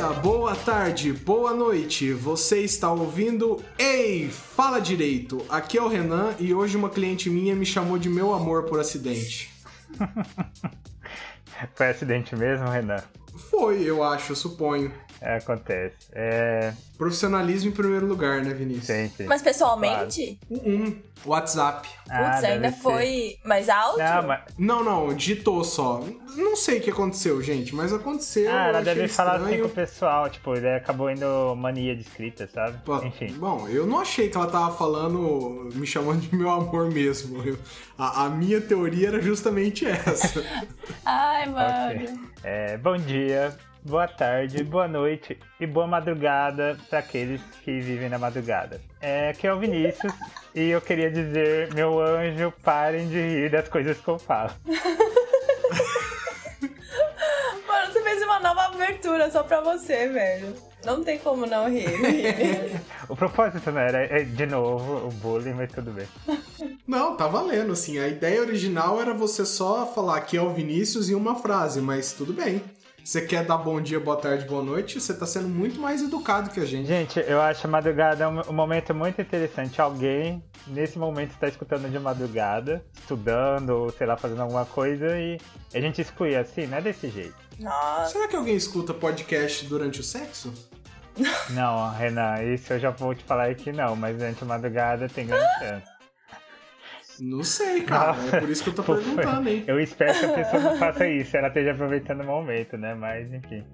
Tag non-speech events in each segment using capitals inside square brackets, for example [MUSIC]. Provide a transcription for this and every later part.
Dia, boa tarde, boa noite. Você está ouvindo Ei, fala direito. Aqui é o Renan e hoje uma cliente minha me chamou de meu amor por acidente. [LAUGHS] Foi acidente mesmo, Renan? Foi, eu acho, eu suponho. É, acontece. É... Profissionalismo em primeiro lugar, né, Vinícius? Sim, sim. Mas pessoalmente? Claro. Um, WhatsApp. Ah, Putz, ainda foi mais alto? Não, mas... não, não, digitou só. Não sei o que aconteceu, gente, mas aconteceu. Ah, ela deve estranho. falar assim com o pessoal, tipo, ele acabou indo mania de escrita, sabe? Pô, Enfim. Bom, eu não achei que ela tava falando, me chamando de meu amor mesmo. Eu, a, a, minha teoria era justamente essa. [LAUGHS] Ai, mano. Okay. É, bom dia, boa tarde, boa noite e boa madrugada para aqueles que vivem na madrugada. É, aqui é o Vinícius e eu queria dizer, meu anjo, parem de rir das coisas que eu falo. [LAUGHS] Mano, você fez uma nova abertura só pra você, velho. Não tem como não rir. [LAUGHS] o propósito não era, é, de novo, o bullying, mas tudo bem. [LAUGHS] Não, tá valendo, assim. A ideia original era você só falar que é o Vinícius em uma frase, mas tudo bem. Você quer dar bom dia, boa tarde, boa noite, você tá sendo muito mais educado que a gente. Gente, eu acho a madrugada um, momento muito interessante. Alguém, nesse momento, está escutando de madrugada, estudando, ou sei lá, fazendo alguma coisa, e a gente exclui assim, não é desse jeito. Nossa. Será que alguém escuta podcast durante o sexo? Não, Renan, isso eu já vou te falar que não, mas durante a madrugada tem grande chance. Não sei, cara. Nossa, é por isso que eu tô [LAUGHS] perguntando, hein? Eu espero que a pessoa não faça isso, ela esteja aproveitando o momento, né? Mas, enfim.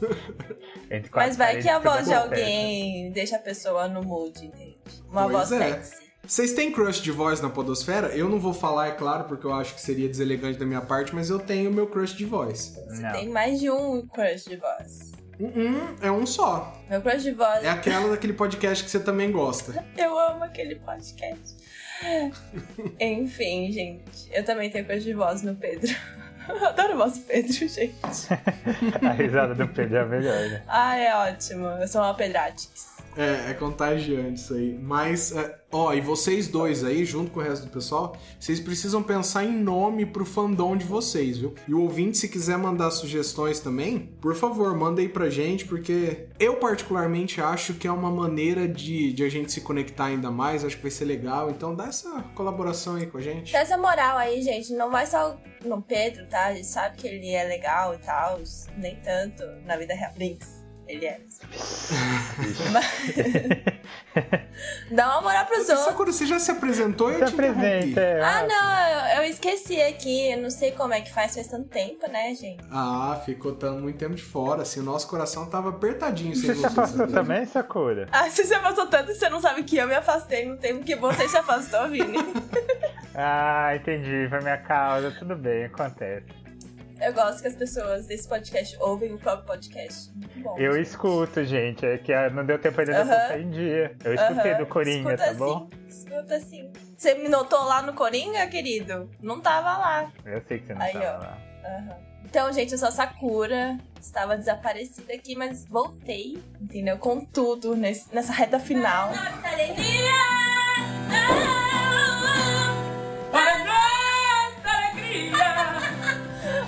[LAUGHS] Mas vai que a voz de alguém deixa a pessoa no mood, entende? Uma pois voz é. sexy. Vocês têm crush de voz na podosfera? Eu não vou falar, é claro, porque eu acho que seria deselegante da minha parte, mas eu tenho meu crush de voz. Você Não. tem mais de um crush de voz. Um, é um só. Meu crush de voz. É aquela daquele podcast que você também gosta. [LAUGHS] Eu amo aquele podcast. [LAUGHS] Enfim, gente. Eu também tenho crush de voz no Pedro. [LAUGHS] Eu adoro voz do Pedro, [LAUGHS] gente. a risada do Pedro é a melhor, né? Ah, é ótimo. Eu sou uma Pedratix. É, é contagiante isso aí. Mas, é, ó, e vocês dois aí, junto com o resto do pessoal, vocês precisam pensar em nome pro fandom de vocês, viu? E o ouvinte, se quiser mandar sugestões também, por favor, manda aí pra gente, porque eu particularmente acho que é uma maneira de, de a gente se conectar ainda mais, acho que vai ser legal. Então dá essa colaboração aí com a gente. Dá essa moral aí, gente. Não vai só no Pedro, tá? A gente sabe que ele é legal e tal, nem tanto na vida real. Brinks. Ele é. Mas... Dá uma moral pros outros. Sakura, você já se apresentou e Se eu te apresenta, é. Ah, não, eu, eu esqueci aqui. Eu não sei como é que faz, faz tanto tempo, né, gente? Ah, ficou tão muito tempo de fora, assim, o nosso coração tava apertadinho sem [LAUGHS] Você se afastou também, Sakura? Ah, você se afastou tanto e você não sabe que eu me afastei no tempo que você se afastou, Vini. [LAUGHS] Ah, entendi, foi minha causa, tudo bem, acontece. Eu gosto que as pessoas desse podcast ouvem o próprio podcast. Muito bom. Eu gente. escuto, gente, é que ah, não deu tempo ainda de eu Aham. colocar em dia. Eu escutei Aham. do Coringa, Escuta tá assim, bom? Escuta assim. Você me notou lá no Coringa, querido? Não tava lá. Eu sei que você não Aí, tava ó. lá. Aham. Então, gente, eu sou a Sakura. Estava desaparecida aqui, mas voltei, entendeu? Com tudo nesse- nessa reta final.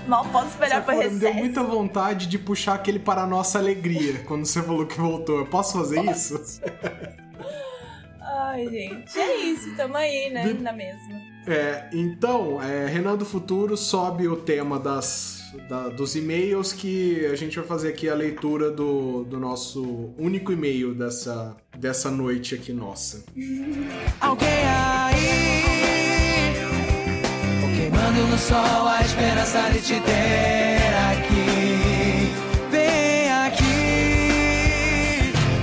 Mal posso esperar pro Sakura, me deu recesso. muita vontade de puxar aquele para a nossa alegria quando você falou que voltou. Eu posso fazer isso? Ai, gente. É isso, tamo aí, né? Na mesma. É, então, é, Renan do Futuro sobe o tema das, da- dos e-mails que a gente vai fazer aqui a leitura do, do nosso único e-mail dessa, dessa noite aqui nossa. Alguém aí Queimando no sol a esperança de te ter aqui. Vem aqui.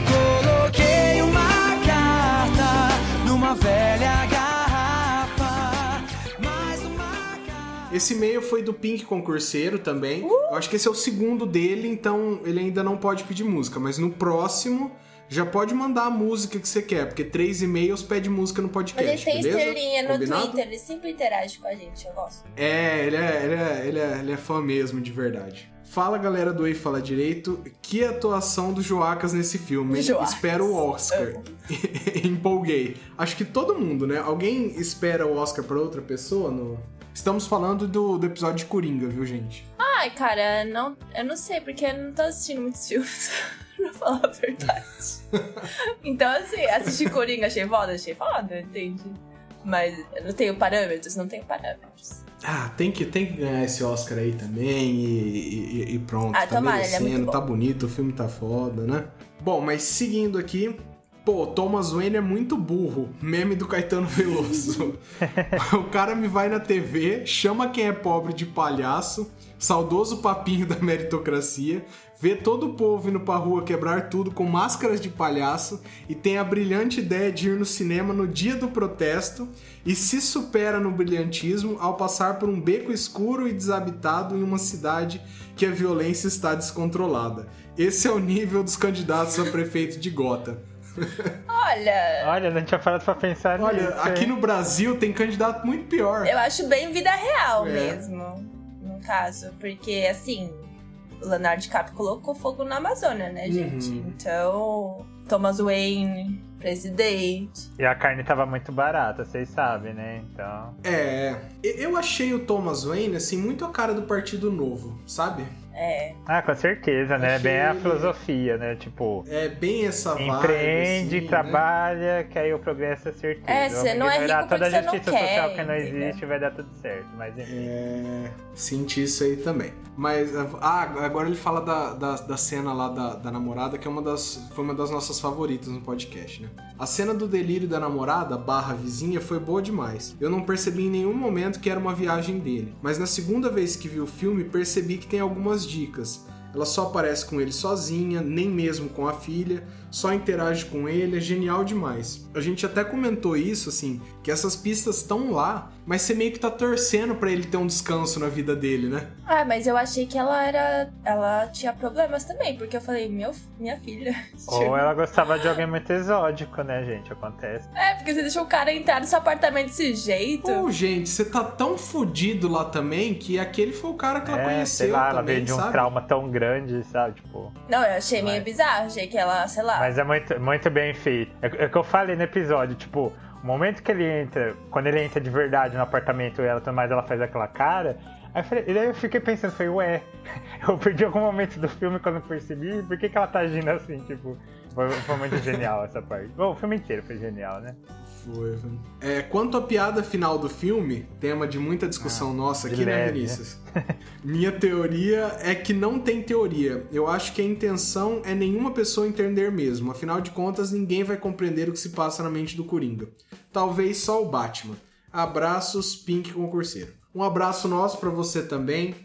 Coloquei uma carta Numa velha garrafa Mais uma carta. Esse e-mail foi do Pink Concurseiro também. Eu acho que esse é o segundo dele, então ele ainda não pode pedir música, mas no próximo já pode mandar a música que você quer, porque três e-mails pede música no podcast, ele tem beleza? estrelinha no Combinado? Twitter, ele sempre interage com a gente, eu gosto. É, ele é, ele, é, ele, é, ele é fã mesmo, de verdade. Fala galera do Ei Fala Direito, que atuação do Joacas nesse filme. Joacas. Espero o Oscar. [LAUGHS] Empolguei. Acho que todo mundo, né? Alguém espera o Oscar pra outra pessoa? No... Estamos falando do, do episódio de Coringa, viu, gente? Ai, cara, não, eu não sei, porque eu não tô assistindo muitos [LAUGHS] filmes, [LAUGHS] pra falar a verdade. [LAUGHS] então, assim, assistir Coringa achei foda, achei foda, entende? Mas eu não tenho parâmetros, não tenho parâmetros. Ah, tem que, tem que ganhar esse Oscar aí também e, e- e pronto. Ah, tá tomara, ele é merecendo, muito bom. tá bonito, o filme tá foda, né? Bom, mas seguindo aqui. Pô, Thomas Wayne é muito burro. Meme do Caetano Veloso. [LAUGHS] o cara me vai na TV, chama quem é pobre de palhaço, saudoso papinho da meritocracia, vê todo o povo indo pra rua quebrar tudo com máscaras de palhaço e tem a brilhante ideia de ir no cinema no dia do protesto e se supera no brilhantismo ao passar por um beco escuro e desabitado em uma cidade que a violência está descontrolada. Esse é o nível dos candidatos a prefeito de Gotham. Olha, Olha, não tinha parado pra pensar Olha, nisso. aqui hein? no Brasil tem candidato muito pior. eu acho bem vida real É. mesmo, no caso. Porque, assim, Leonardo DiCaprio colocou fogo na Amazônia, né, gente? Uhum. Então, Thomas Wayne, presidente. E a carne tava muito barata, vocês sabem, né? Então. É, eu achei o Thomas Wayne, assim, muito a cara do Partido Novo, sabe? É, Ah, com certeza, né? Achei Bem a filosofia, né? Tipo, É bem essa vibe, empreende, assim, né? trabalha, que aí o progresso é certeza. É, você não é Vai dar rico toda a porque você não justiça quer, social que não entendeu? existe vai dar tudo certo. Mas enfim. É, senti isso aí também. Mas, ah, agora ele fala da, da, da cena lá da, da namorada, que é uma das, foi uma das nossas favoritas no podcast, né? A cena do delírio da namorada, barra vizinha, foi boa demais. Eu não percebi em nenhum momento que era uma viagem dele. Mas na segunda vez que vi o filme, percebi que tem algumas dicas. Ela só aparece com ele sozinha, nem mesmo com a filha, só interage com ele, é genial demais. A gente até comentou isso, assim, que essas pistas estão lá, mas você meio que tá torcendo pra ele ter um descanso na vida dele, né? Ah, mas eu achei que ela era. Ela tinha problemas também, porque eu falei, meu, minha filha. [LAUGHS] Ou ela gostava de alguém muito exótico, né, gente? Acontece. É, porque você deixou o cara entrar no seu apartamento desse jeito. Pô, gente, você tá tão fudido lá também que aquele foi o cara que ela é, conheceu sei lá, ela também, veio de um sabe? trauma tão grande, sabe? Tipo. Não, eu achei meio Mas- bizarro. Achei que ela, sei lá. Mas é muito, muito bem feito. É, é o que eu falei no episódio, tipo, o momento que ele entra, quando ele entra de verdade no apartamento e ela tudo mais, ela faz aquela cara. Aí eu, falei, daí eu fiquei pensando, falei, ué, [LAUGHS] eu perdi algum momento do filme quando eu percebi, por que, que ela tá agindo assim, tipo. Foi, foi muito genial essa parte. Bom, o filme inteiro foi genial, né? Foi. É, quanto à piada final do filme, tema de muita discussão nossa de aqui, né, leve, Vinícius? [LAUGHS] Minha teoria é que não tem teoria. Eu acho que a intenção é nenhuma pessoa entender mesmo. Afinal de contas, ninguém vai compreender o que se passa na mente do Coringa. Talvez só o Batman. Abraços, Pink Concurseiro. Um abraço nosso pra você também.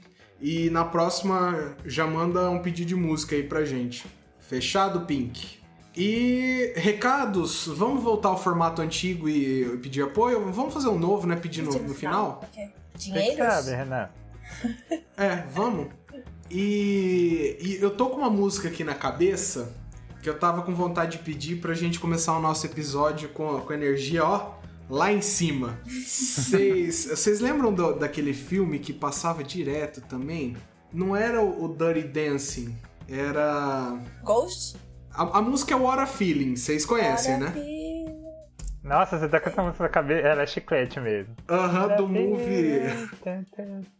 E na próxima já manda um pedido de música aí pra gente. Fechado, Pink? E recados, vamos voltar ao formato antigo e pedir apoio? Vamos fazer um novo, né? Pedir no, no final? Dinheiros? sabe, Renan? [LAUGHS] É, vamos. E, e eu tô com uma música aqui na cabeça que eu tava com vontade de pedir pra gente começar o nosso episódio com, com energia, ó, lá em cima. Vocês vocês [LAUGHS] lembram do- daquele filme que passava direto também? Não era o, o Dirty Dancing, era. Ghost? A, a música é What a Feeling, vocês conhecem, né? Maravilha. Nossa, você tá com essa música na cabeça. Ela é chiclete mesmo. Aham, do movie.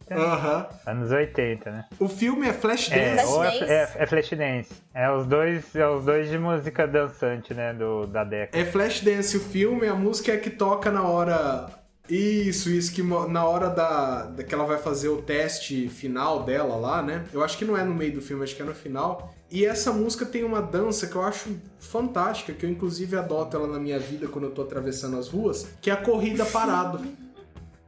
Aham. Anos 80, né? O filme é Flashdance. É, Flash ou é, Dance. é, Flashdance. É os dois, é os dois de música dançante, né? Do, da década. É Flashdance o filme, a música é que toca na hora. Isso, isso, que na hora da, da que ela vai fazer o teste final dela lá, né? Eu acho que não é no meio do filme, acho que é no final. E essa música tem uma dança que eu acho fantástica, que eu inclusive adoto ela na minha vida quando eu tô atravessando as ruas, que é a corrida parado.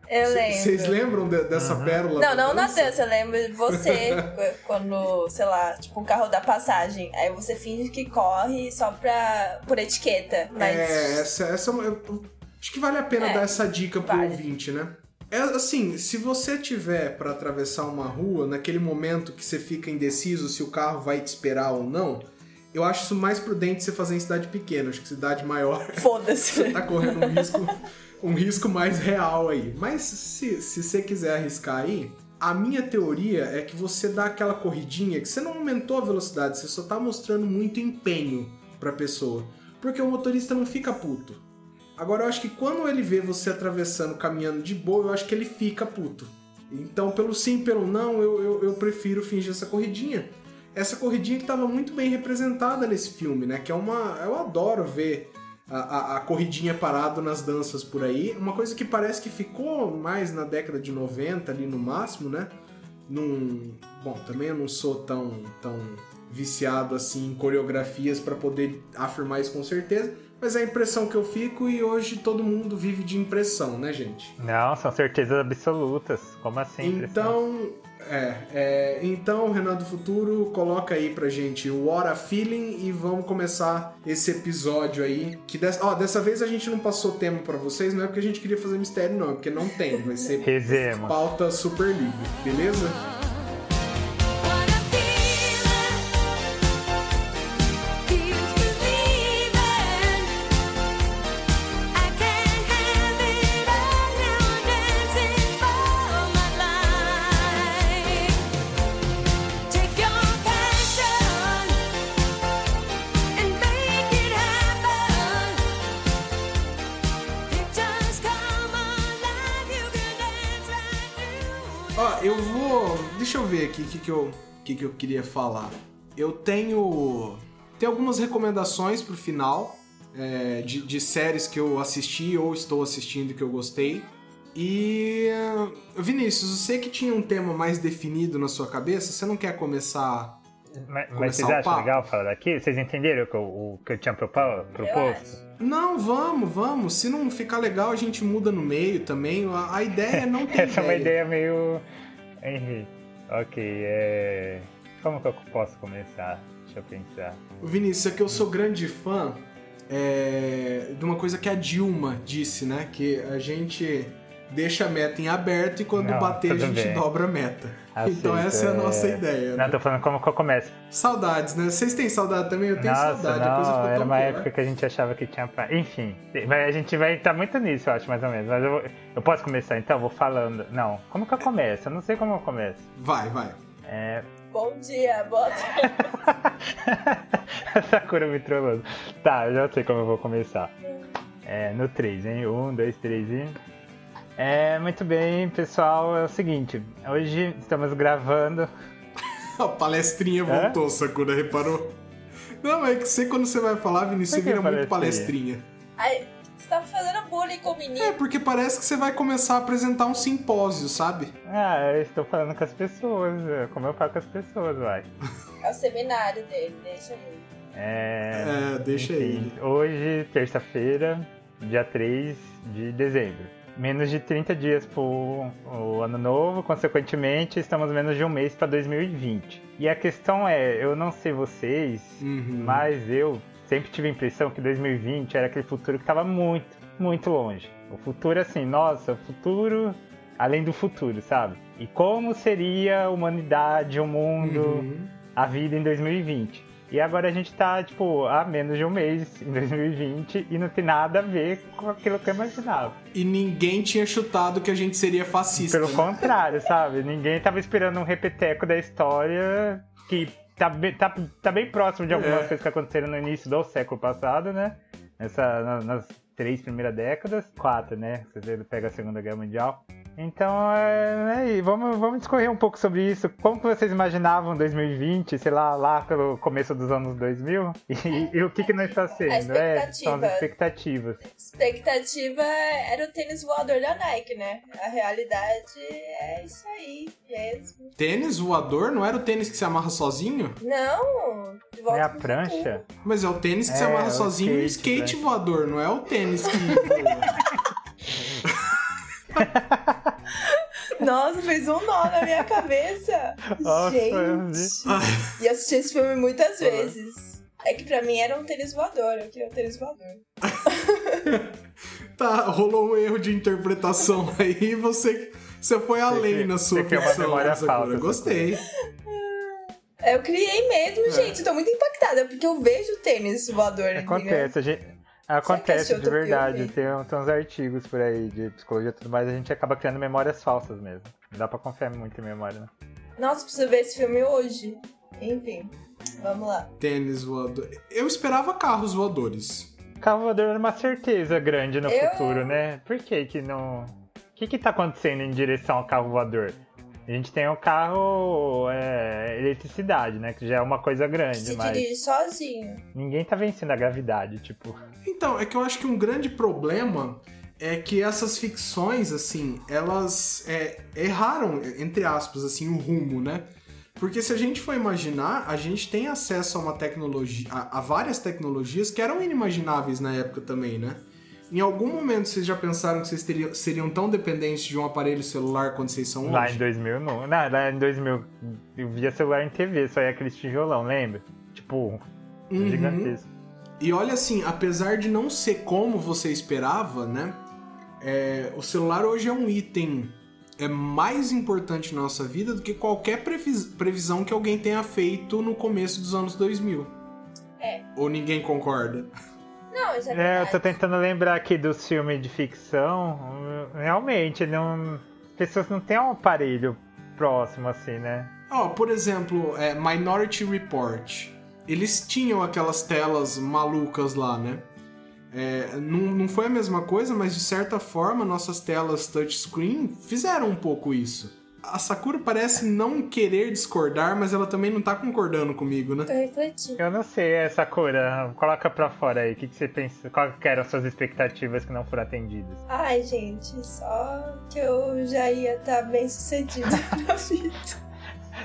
Eu lembro. Vocês lembram de- dessa pérola? Não, da não na dança, eu lembro de você, [LAUGHS] quando, sei lá, tipo, um carro dá passagem. Aí você finge que corre só pra. por etiqueta. Mas. É, essa, essa eu- eu acho que vale a pena É, dar essa dica pro vale. ouvinte, né? É assim, se você tiver pra atravessar uma rua, naquele momento que você fica indeciso se o carro vai te esperar ou não, eu acho isso mais prudente você fazer em cidade pequena. Acho que cidade maior [LAUGHS] [LAUGHS] Foda-se. tá correndo um risco, um risco mais real aí. Mas se, se você quiser arriscar aí, a minha teoria é que você dá aquela corridinha que você não aumentou a velocidade, você só tá mostrando muito empenho pra pessoa. Porque o motorista não fica puto. Agora eu acho que quando ele vê você atravessando, caminhando de boa, eu acho que ele fica puto. Então, pelo sim, pelo não, eu, eu, eu prefiro fingir essa corridinha. Essa corridinha que estava muito bem representada nesse filme, né? Que é uma. Eu adoro ver a, a, a, corridinha parado nas danças por aí. Uma coisa que parece que ficou mais na década de 90 ali no máximo, né? Num, bom, também eu não sou tão, tão viciado assim em coreografias para poder afirmar isso com certeza, mas é a impressão que eu fico e hoje todo mundo vive de impressão, né, gente? Não, são certezas absolutas. Como assim? Então, é, é, então, Renato Futuro, coloca aí pra gente o What a Feeling e vamos começar esse episódio aí. Que dessa, ó, dessa vez a gente não passou tema para vocês, não é porque a gente queria fazer mistério, não, é porque não tem. Vai ser [LAUGHS] pauta super livre, beleza? Que, que, eu, que, que eu queria falar. Eu tenho, tenho algumas recomendações pro final é, de, de séries que eu assisti ou estou assistindo que eu gostei. E Vinícius, eu sei que tinha um tema mais definido na sua cabeça. Você não quer começar? Mas, mas vocês acham legal falar daqui? Vocês entenderam o que eu, o que eu tinha proposto? Não, vamos, vamos. Se não ficar legal, a gente muda no meio também. A, a ideia é não ter [LAUGHS] Essa ideia. é uma ideia meio. Henrique. Ok, é. Como que eu posso começar? Deixa eu pensar. Vinícius, é que eu sou grande fã é, de uma coisa que a Dilma disse, né? Que a gente deixa a meta em aberto e quando Não, bater a gente bem. dobra a meta. Aceito, então essa é a nossa é... ideia. Não, né? tô falando como que eu começo. Saudades, né? Vocês têm saudade também? Eu tenho Nossa, saudade. Não, era uma boa, época né? que a gente achava que tinha pra... Enfim, a gente vai estar muito nisso, eu acho, mais ou menos. Mas eu, eu posso começar então? Vou falando. Não, como que eu começo? Eu não sei como eu começo. Vai, vai. É... Bom dia, boa tarde. [LAUGHS] Sakura me trollando. Tá, eu já sei como eu vou começar. É, no 3, hein? 1, 2, 3 e. É, muito bem, pessoal. É o seguinte, hoje estamos gravando. [LAUGHS] A palestrinha voltou, Hã? Sakura, reparou? Não, é que você quando você vai falar, Vinícius, você vira palestrinha? muito palestrinha. Ai, você tá fazendo bullying com o menino. É, porque parece que você vai começar a apresentar um simpósio, sabe? Ah, eu estou falando com as pessoas, é, como eu falo com as pessoas, vai. É o seminário dele, deixa ele. É, é deixa enfim, ele. Hoje, terça-feira, dia 3 de dezembro menos de 30 dias para o ano novo, consequentemente, estamos menos de um mês para 2020. E a questão é, eu não sei vocês, uhum. mas eu sempre tive a impressão que 2020 era aquele futuro que estava muito, muito longe. O futuro, assim, nossa, o futuro além do futuro, sabe? E como seria a humanidade, o mundo, uhum. a vida em 2020? E agora a gente tá, tipo, há menos de um mês, em 2020, e não tem nada a ver com aquilo que eu imaginava. E ninguém tinha chutado que a gente seria fascista. Pelo né? contrário, [LAUGHS] sabe? Ninguém tava esperando um repeteco da história que tá, bem, tá, tá bem próximo de algumas é. coisas que aconteceram no início do século passado, né? Nessa, nas três primeiras décadas, quatro, né? Você pega a Segunda Guerra Mundial. Então, é, é, vamos, vamos discorrer um pouco sobre isso. Como que vocês imaginavam 2020, sei lá, lá pelo começo dos anos 2000? E, e o que que não está sendo? É, são as expectativas. Expectativa era o tênis voador da Nike, né? A realidade é isso aí mesmo. Tênis voador? Não era o tênis que se amarra sozinho? Não. É a prancha? Mas é o tênis que é, se amarra sozinho e o skate né? voador, não é o tênis que [LAUGHS] Nossa, fez um nó na minha cabeça. [LAUGHS] Gente. E assisti esse filme muitas vezes. É que pra mim era um tênis voador, eu queria um tênis voador. [LAUGHS] tá, rolou um erro de interpretação aí e você, você foi além na sua ficção. Falta, Gostei. Eu criei mesmo, é. gente. Eu tô muito impactada, porque eu vejo tênis voador. Acontece, a gente, Acontece de verdade, tem, tem uns artigos por aí de psicologia e tudo mais, a gente acaba criando memórias falsas mesmo. Não dá pra confiar muito em memória, né? Nossa, preciso ver esse filme hoje. Enfim, vamos lá. Tênis voador. Eu esperava carros voadores. Carro voador era uma certeza grande no eu... futuro, né? Por que que não que que tá acontecendo em direção ao carro voador? A gente tem o carro é, eletricidade, né? Que já é uma coisa grande, Se mas dirige sozinho. ninguém tá vencendo a gravidade, tipo. Então, é que eu acho que um grande problema é que essas ficções, assim, elas é, erraram, entre aspas, assim, o rumo, né? Porque se a gente for imaginar, a gente tem acesso a uma tecnologia, a, a várias tecnologias que eram inimagináveis na época também, né? Em algum momento vocês já pensaram que vocês teriam, seriam tão dependentes de um aparelho celular quanto vocês são Lá hoje? em 2000, não. Não, lá em 2000 eu via celular em TV, só ia aquele tijolão, lembra? Tipo, Uhum. gigantesco. E olha assim, apesar de não ser como você esperava, né? é, o celular hoje é um item é mais importante na nossa vida do que qualquer previs- previsão que alguém tenha feito no começo dos anos 2000. É. Ou ninguém concorda? [LAUGHS] Não, isso é, É, eu verdade. tô tentando lembrar aqui dos filmes de ficção. Realmente, não. As pessoas não têm um aparelho próximo assim, né? Ó, por exemplo, é, Minority Report. Eles tinham aquelas telas malucas lá, né? É, não, não foi a mesma coisa, mas de certa forma nossas telas touchscreen fizeram um pouco isso. A Sakura parece não querer discordar, mas ela também não tá concordando comigo, né? Tô refletindo. Eu não sei, essa cura. Coloca pra fora aí. O que, que você pensa? Qual que eram as suas expectativas que não foram atendidas? Ai, gente, só que eu já ia estar bem sucedida [LAUGHS] na vida.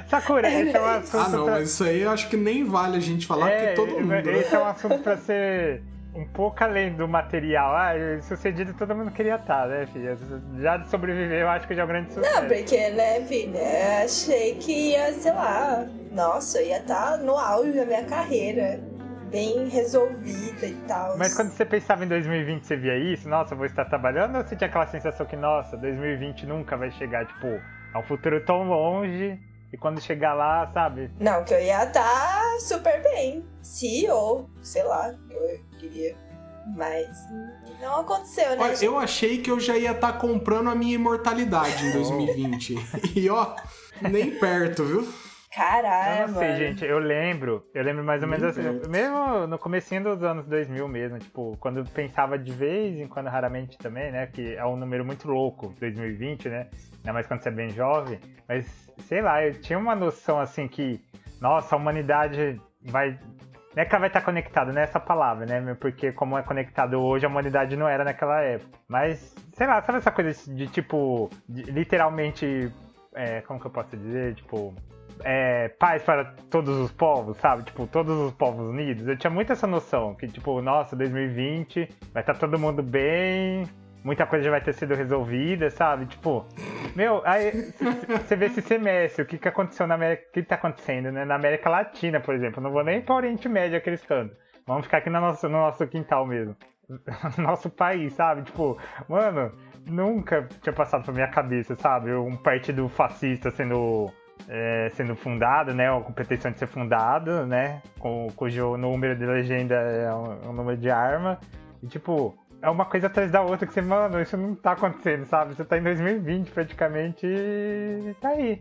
Sakura, esse é um assunto Ah, não, pra... mas isso aí eu acho que nem vale a gente falar, é, porque todo mundo. né? Esse é um assunto pra ser um pouco além do material. Ah, sucedido todo mundo queria estar, né, filha? Já de sobreviver, eu acho que já é um grande sucesso. Não, porque, né, filha, eu achei que ia, sei lá, nossa, ia estar no auge da minha carreira, bem resolvida e tal. Mas quando você pensava em 2020, você via isso? Nossa, eu vou estar trabalhando? Ou você tinha aquela sensação que, nossa, 2020 nunca vai chegar? Tipo, é um futuro tão longe e quando chegar lá, sabe? Não, que eu ia estar super bem. CEO, sei lá, eu queria. Mas não aconteceu, né? Olha, gente? eu achei que eu já ia estar comprando a minha imortalidade em 2020. [LAUGHS] e ó, nem perto, viu? Caralho, Eu não sei, mano. gente, eu lembro, eu lembro mais ou menos assim, perto. mesmo no comecinho dos anos 2000 mesmo, tipo, quando eu pensava de vez em quando, raramente também, né, que é um número muito louco, 2020, né, ainda mais quando você é bem jovem, mas, sei lá, eu tinha uma noção, assim, que, nossa, a humanidade vai... Não é que ela vai estar conectada, é essa palavra, né, porque como é conectado hoje, a humanidade não era naquela época, mas, sei lá, sabe essa coisa de, tipo, de- literalmente, é, como que eu posso dizer, tipo é, paz para todos os povos, sabe? Tipo, todos os povos unidos. Eu tinha muito essa noção que, tipo, nossa, 2020 vai estar todo mundo bem, muita coisa já vai ter sido resolvida, sabe? Tipo, meu, aí você vê esse semestre, o que, que aconteceu na América, o que tá acontecendo, né? Na América Latina, por exemplo. Não vou nem para o Oriente Médio cantos. Vamos ficar aqui no nosso, no nosso quintal mesmo. No [LAUGHS] nosso país, sabe? Tipo, mano, nunca tinha passado pela minha cabeça, sabe? Um partido fascista sendo é, sendo fundado, né? Ou com pretensão de ser fundado, né? Com, cujo número de legenda é um, um número de arma. E tipo, é uma coisa atrás da outra que você, mano, isso não tá acontecendo, sabe? Você tá em 2020 praticamente e tá aí.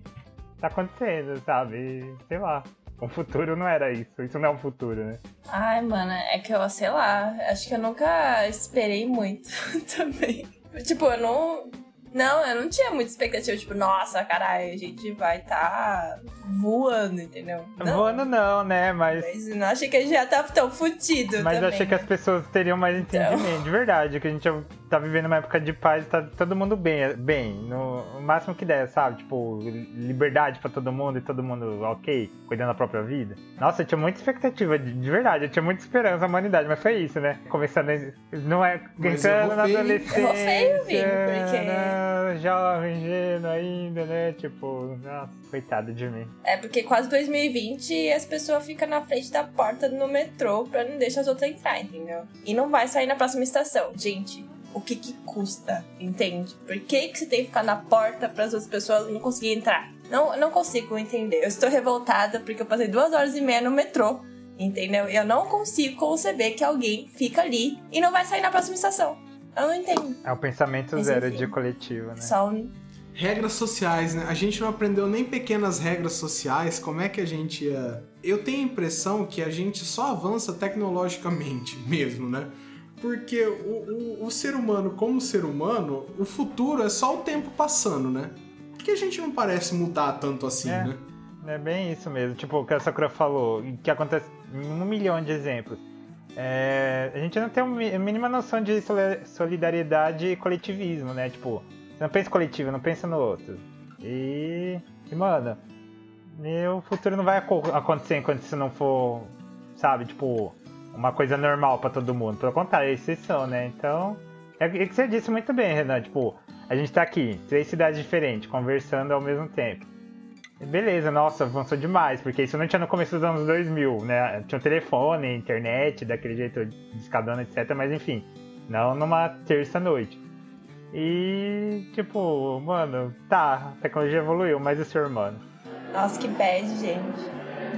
Tá acontecendo, sabe? Sei lá. O futuro não era isso. Isso não é um futuro, né? Ai, mano, é que eu, sei lá, acho que eu nunca esperei muito [LAUGHS] também. Tipo, eu não. Não, eu não tinha muita expectativa, tipo, nossa, caralho, a gente vai tá voando, entendeu? Não, Voando não, né? Mas. Mas eu não achei que a gente já tava tão fudido Mas eu também. achei que as pessoas teriam mais entendimento, de verdade, que a gente tá vivendo uma época de paz, tá todo mundo bem, bem, no máximo que der, sabe? Tipo, liberdade pra todo mundo e todo mundo ok, cuidando da própria vida. Nossa, eu tinha muita expectativa, de, de verdade, eu tinha muita esperança na humanidade, mas foi isso, né? Começando, não é entrando na feio. adolescência, Errou feio, Vini, porque- jovem, ainda, né? Tipo, nossa, coitado de mim. É porque quase 2020 as pessoas ficam na frente da porta no metrô pra não deixar as outras entrar, entendeu? E não vai sair na próxima estação. Gente, o que que custa, entende? Por que que você tem que ficar na porta para as outras pessoas não conseguirem entrar? Não, não consigo entender. Eu estou revoltada porque eu passei duas horas e meia no metrô, entendeu? Eu não consigo conceber que alguém fica ali e não vai sair na próxima estação. Eu não entendo. É o pensamento Mas zero enfim. de coletivo, né? Só um Regras sociais, né? A gente não aprendeu nem pequenas regras sociais, como é que a gente ia. Eu tenho a impressão que a gente só avança tecnologicamente [LAUGHS] mesmo, né? porque o, o, o ser humano, como ser humano, o futuro é só o tempo passando, né? Porque a gente não parece mudar tanto assim, É. né? É bem isso mesmo. Tipo, o que a Sakura falou, que acontece em um milhão de exemplos. É, a gente não tem a mínima noção de soli- solidariedade e coletivismo, né? Tipo, você não pensa coletivo, não pensa no outro. E, e mano, e o futuro não vai aco- acontecer enquanto isso não for, sabe, tipo, uma coisa normal pra todo mundo. Pelo contrário, é exceção, né? Então, é o que você disse muito bem, Renan. Tipo, a gente tá aqui, três cidades diferentes, conversando ao mesmo tempo. Beleza, nossa, avançou demais, porque isso não tinha no começo dos anos 2000, né? Tinha um telefone, internet, daquele jeito discadona, etc. Mas enfim, não numa terça-noite. E, tipo, mano, tá, a tecnologia evoluiu, mas o ser humano? Nossa, que bad, gente.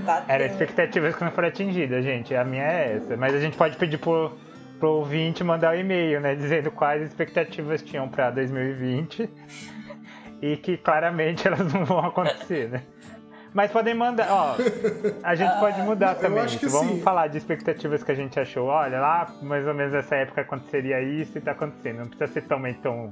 Bateu. Era expectativas que não foram atingidas, gente. A minha é essa. Mas a gente pode pedir pro, pro ouvinte mandar um e-mail, né? Dizendo quais expectativas tinham pra 2020 e que claramente [LAUGHS] elas não vão acontecer, né? Mas podem mandar, ó. A gente [LAUGHS] pode mudar eu também. acho que isso. Vamos sim. falar de expectativas que a gente achou. Olha, lá mais ou menos nessa época aconteceria isso e tá acontecendo. Não precisa ser também tão,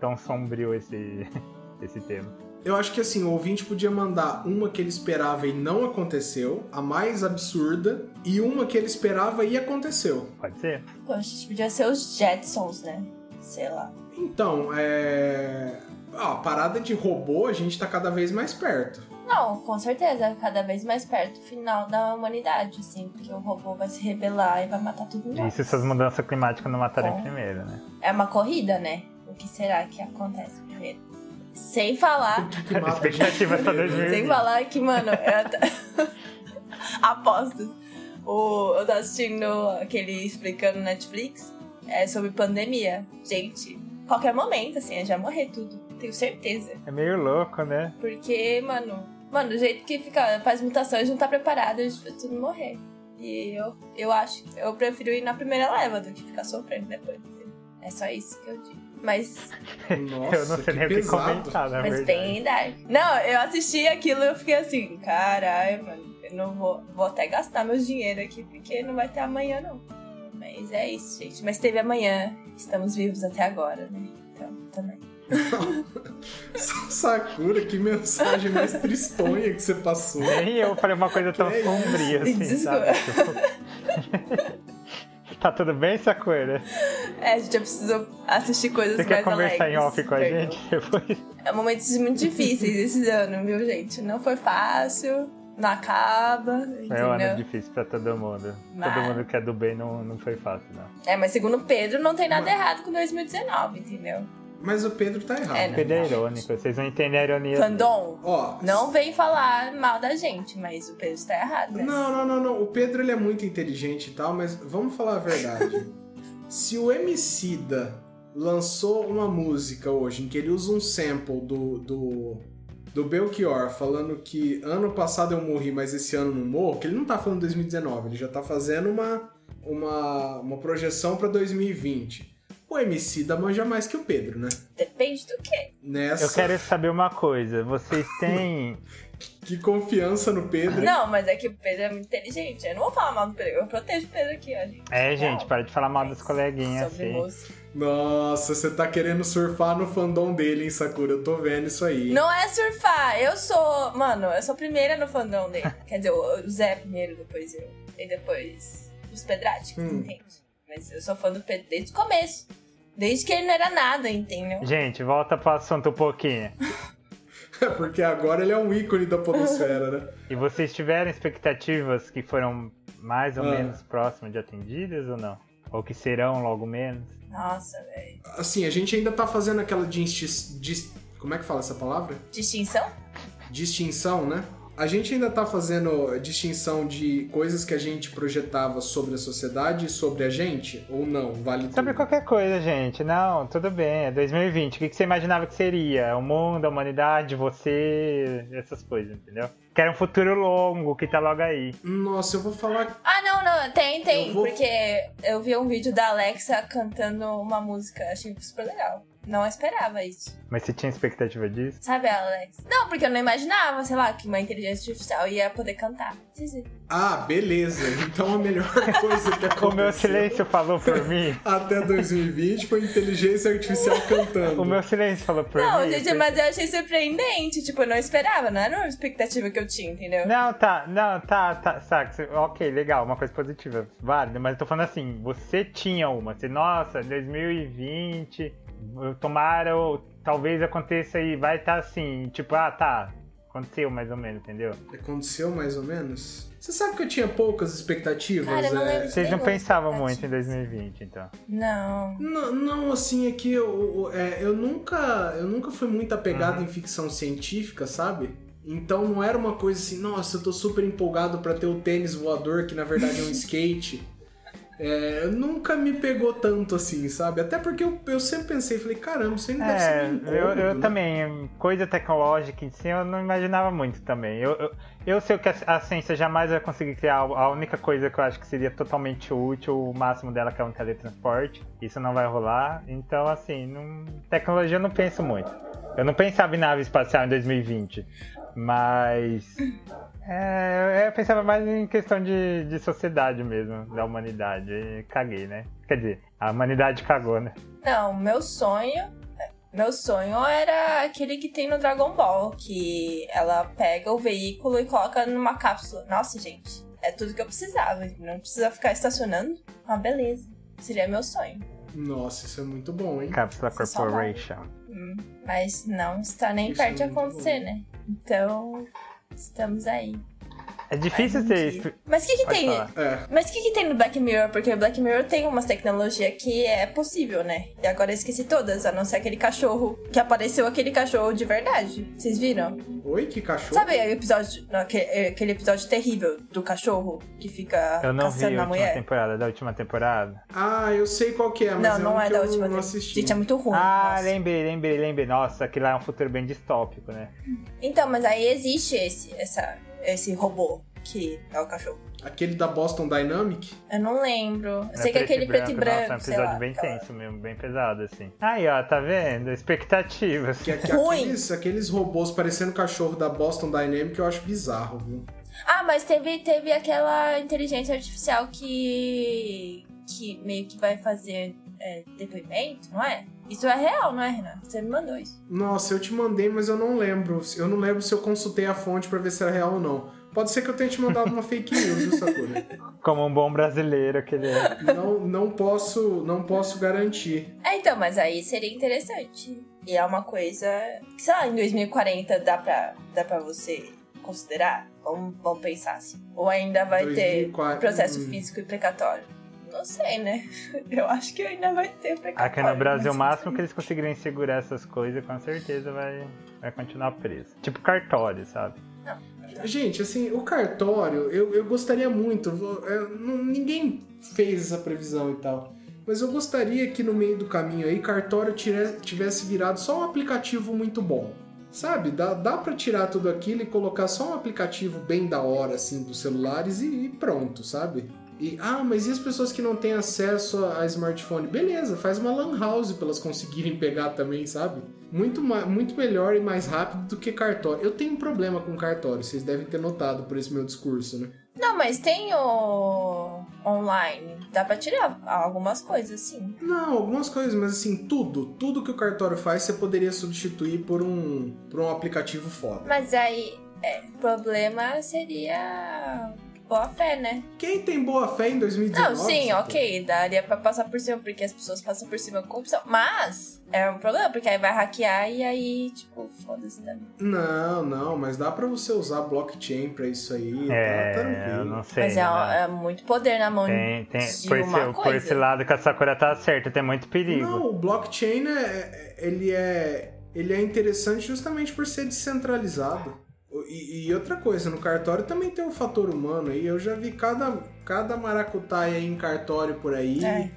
tão sombrio esse, [LAUGHS] esse tema. Eu acho que assim, o ouvinte podia mandar uma que ele esperava e não aconteceu, a mais absurda, e uma que ele esperava e aconteceu. Pode ser? Poxa, gente podia ser os Jetsons, né? Sei lá. Então, é. Ó, a parada de robô, a gente tá cada vez mais perto. Não, com certeza, cada vez mais perto do final da humanidade, assim, porque o robô vai se rebelar e vai matar todo mundo. E se essas mudanças climáticas não matarem Bom. primeiro, né? É uma corrida, né? O que será que acontece primeiro? Sem falar, O que, que mata a gente Expectativas pra né? 2020. sem falar que, mano, eu [LAUGHS] apostas. O, eu tô assistindo aquele explicando Netflix é, sobre pandemia. Gente, qualquer momento, assim, já morrer tudo. Tenho certeza. É meio louco, né? Porque, mano, mano, do jeito que fica, faz mutações, não tá preparado, a gente vai tudo morrer. E eu, eu acho, eu prefiro ir na primeira leva do que ficar sofrendo depois. É só isso que eu digo. Mas, Nossa, [LAUGHS] eu não sei nem o que comentar, na mas verdade. bem dark. Não, eu assisti aquilo e eu fiquei assim, caralho, mano, eu não vou, vou até gastar meu dinheiro aqui, porque não vai ter amanhã, não. Mas é isso, gente. Mas teve amanhã, estamos vivos até agora, né? Então, também. [LAUGHS] Sakura, que mensagem mais tristonha que você passou. Nem eu falei uma coisa tão isso? sombria assim, Desculpa. sabe? [LAUGHS] Tá tudo bem, Sakura? É, a gente já precisou assistir coisas Você mais quer conversar em alegres. off com a Perdão. gente depois? É momentos muito difíceis esse ano, viu, gente? Não foi fácil, não acaba, Foi um ano difícil pra todo mundo. Mas- Todo mundo que é do bem não, não foi fácil, não. É, mas segundo Pedro, não tem nada errado com 2019, entendeu? Mas o Pedro tá errado. É, não. Pedro é irônico, vocês não entendem a ironia. Fandom, Ó, não vem falar mal da gente, mas o Pedro está errado, né? Não, não, não, não. O Pedro ele é muito inteligente e tal, mas vamos falar a verdade. [LAUGHS] Se o Emicida lançou uma música hoje em que ele usa um sample do, do, do Belchior falando que ano passado eu morri, mas esse ano não morro, que ele não tá falando 2019, ele já tá fazendo uma, uma, uma projeção pra 2020. O Emicida manja mais que o Pedro, né? Depende do quê? Nessa. Eu quero saber uma coisa, vocês [LAUGHS] têm. Que confiança no Pedro. hein? Não, mas é que o Pedro é muito inteligente. Eu não vou falar mal do Pedro, eu protejo o Pedro aqui, ó, gente. É, gente, para de falar mal dos coleguinhas Sobre assim. Nossa, você tá querendo surfar no fandom dele, hein, Sakura? Eu tô vendo isso aí. Não é surfar, eu sou. Mano, eu sou a primeira no fandom dele. [LAUGHS] Quer dizer, o Zé primeiro, depois eu. E depois os Pedráticos, Hum. entende? Mas eu sou fã do Pedro desde o começo. Desde que ele não era nada, entendeu? Gente, volta pro assunto um pouquinho. [LAUGHS] Porque agora ele é um ícone da podosfera, né? [LAUGHS] E vocês tiveram expectativas que foram mais ou Ah. menos próximas de atendidas ou não? Ou que serão logo menos? Nossa, velho. Assim, a gente ainda tá fazendo aquela distin- dis- Como é que fala essa palavra? Distinção? Distinção, né? A gente ainda tá fazendo distinção de coisas que a gente projetava sobre a sociedade e sobre a gente? Ou não? Vale Sobre tudo? qualquer coisa, gente. Não, tudo bem. É 2020. O que que você imaginava que seria? O mundo, a humanidade, você, essas coisas, entendeu? Que era um futuro longo que tá logo aí. Nossa, eu vou falar. Ah, não, não, tem, tem. Eu vou- Porque eu vi um vídeo da Alexa cantando uma música, achei super legal. Não esperava isso. Mas você tinha expectativa disso? Sabe, Alex? Não, porque eu não imaginava, sei lá, que uma inteligência artificial ia poder cantar. Sim, sim. Ah, beleza. Então a melhor [LAUGHS] coisa que aconteceu O meu silêncio falou por mim. até 2020 foi inteligência artificial cantando. O meu silêncio falou por Não, mim. gente, mas eu achei surpreendente. Tipo, eu não esperava, não era uma expectativa que eu tinha, entendeu? Não, tá, não, tá, tá, saca, ok, legal, uma coisa positiva, válida, mas eu tô falando assim, você tinha uma, você, nossa, 2020, tomara, ou talvez aconteça e vai estar assim, tipo, ah, tá, aconteceu mais ou menos, entendeu? Aconteceu mais ou menos? Você sabe que eu tinha poucas expectativas? Cara, eu não é? Vocês não pensavam muito em 2020, então. Não. Não, não, assim, é que eu, eu- é, eu nunca eu nunca fui muito apegado Uhum. em ficção científica, sabe? Então não era uma coisa assim, nossa, eu tô super empolgado pra ter o tênis voador, que na verdade é um [LAUGHS] skate. É, nunca me pegou tanto assim, sabe? Até porque eu, eu sempre pensei, falei, caramba, isso aí não deve ser É, um eu, incômodo, eu né? também, coisa tecnológica em si, eu não imaginava muito também. Eu, eu, eu sei que a, a ciência jamais vai conseguir criar a única coisa que eu acho que seria totalmente útil, o máximo dela que é um teletransporte. Isso não vai rolar. Então, assim, não, tecnologia eu não penso muito. Eu não pensava em nave espacial em 2020, mas. É, eu pensava mais em questão de, de sociedade mesmo, da humanidade. E caguei, né? Quer dizer, a humanidade cagou, né? Não, meu sonho. Meu sonho era aquele que tem no Dragon Ball, que ela pega o veículo e coloca numa cápsula. Nossa, gente, é tudo que eu precisava. Não precisa ficar estacionando. Ah, beleza. Seria meu sonho. Nossa, isso é muito bom, hein? Capsula Isso é Corporation. Hum, mas não está nem Isso é perto de muito acontecer, bom. né? Então, estamos aí. É difícil Ai, ter isso. Mas o que, que Pode tem? É, Mas o que, que tem no Black Mirror? Porque o Black Mirror tem umas tecnologias que é possível, né? E agora eu esqueci todas, a não ser aquele cachorro que apareceu aquele cachorro de verdade. Vocês viram? oi, que cachorro. Sabe o episódio, não, aquele, aquele episódio terrível do cachorro que fica Eu não vi a caçando na última mulher? temporada, da última temporada. Ah, eu sei qual que é, mas Não, é não é que da eu última não temporada. assisti. Gente, é muito ruim. Ah, nossa. lembrei, lembrei, lembrei. Nossa, aquilo lá é um futuro bem distópico, né? Então, mas aí existe esse, essa, esse robô que é o cachorro. Aquele da Boston Dynamic? Eu não lembro. Eu É sei que é aquele preto e branco, Nossa, é um episódio lá. bem aquela- tenso mesmo, bem pesado, assim. Aí, ó, tá vendo? Expectativas. Que, que Ruim. aqueles, aqueles robôs parecendo cachorro da Boston Dynamic eu acho bizarro, viu? Ah, mas teve, teve aquela inteligência artificial que. que meio que vai fazer é, depoimento, não é? Isso é real, não é, Renan? Você me mandou isso. Nossa, eu te mandei, mas eu não lembro. Eu não lembro se eu consultei a fonte pra ver se era real ou não. Pode ser que eu tenha te mandado uma fake news, viu, Sakura? Como um bom brasileiro que ele é. Não, não posso, não posso garantir. É, então, mas aí seria interessante. E é uma coisa. que, Sei lá, em 2040 dá pra, dá pra você considerar? Vamos, vamos pensar assim. Ou ainda vai 2040, ter processo hum. físico e precatório? Não sei, né? [LAUGHS] Eu acho que ainda vai ter precatório. Aqui no Brasil, o máximo que eles conseguirem segurar essas coisas, com certeza vai, vai continuar preso. Tipo cartório, sabe? Gente, assim, o cartório, eu, eu gostaria muito. vou- é, não- ninguém fez essa previsão e tal. Mas eu gostaria que no meio do caminho aí, cartório tire- tivesse virado só um aplicativo muito bom. Sabe? Dá, dá pra tirar tudo aquilo e colocar só um aplicativo bem da hora, assim, dos celulares e, e pronto, sabe? E, ah, mas e as pessoas que não têm acesso a, smartphone? Beleza, faz uma lan house pra elas conseguirem pegar também, sabe? Muito, muito melhor e mais rápido do que cartório. Eu tenho um problema com cartório, vocês devem ter notado por esse meu discurso, né? Não, mas tem o online. Dá pra tirar algumas coisas, sim. Não, algumas coisas, mas assim, tudo, tudo que o cartório faz você poderia substituir por um, por um aplicativo foda. Mas aí, é, o problema seria boa fé, né? Quem tem boa fé em 2019? Não, sim, ok, daria pra passar por cima, porque as pessoas passam por cima com corrupção. Mas é um problema, porque aí vai hackear e aí, tipo, foda-se também. Não, não, mas dá pra você usar blockchain pra isso aí, tá É, tranquilo. eu não sei. Mas é, né? é muito poder na mão Tem, tem, de por, uma esse, por coisa. esse lado que a Sakura tá certa, tem muito perigo. Não, o blockchain é, é- ele é ele é interessante justamente por ser descentralizado. E, e outra coisa, no cartório também tem o fator humano aí. Eu já vi cada, cada maracutaia em cartório por aí. É.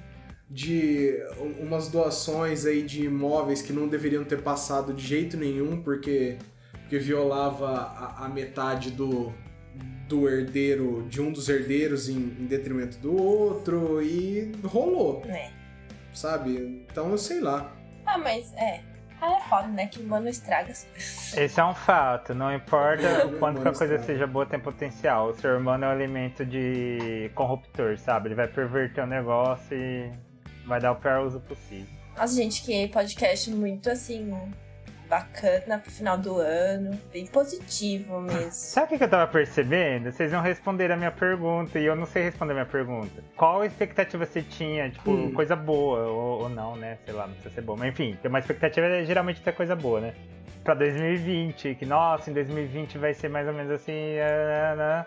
De umas doações aí de imóveis que não deveriam ter passado de jeito nenhum, porque, porque violava a, a metade do, do herdeiro, de um dos herdeiros em, em detrimento do outro, e rolou É. sabe? Então eu sei lá. Ah, mas é. Ah, é foda, né? Que humano estraga as coisas. Esse é um fato, não importa [LAUGHS] o quanto que a coisa seja boa, tem potencial. O ser humano é um elemento de corruptor, sabe? Ele vai perverter o negócio e vai dar o pior uso possível. Nossa, gente, que podcast muito assim. Bacana pro final do ano. Bem positivo mesmo. Sabe o que eu tava percebendo? Vocês não responderam a minha pergunta e eu não sei responder a minha pergunta. Qual expectativa você tinha? Tipo, Hum. coisa boa ou, ou não, né? Sei lá, não precisa ser boa. Mas enfim, tem uma expectativa é geralmente ter coisa boa, né? Pra 2020, que nossa, em 2020 vai ser mais ou menos assim. ah, ah, ah.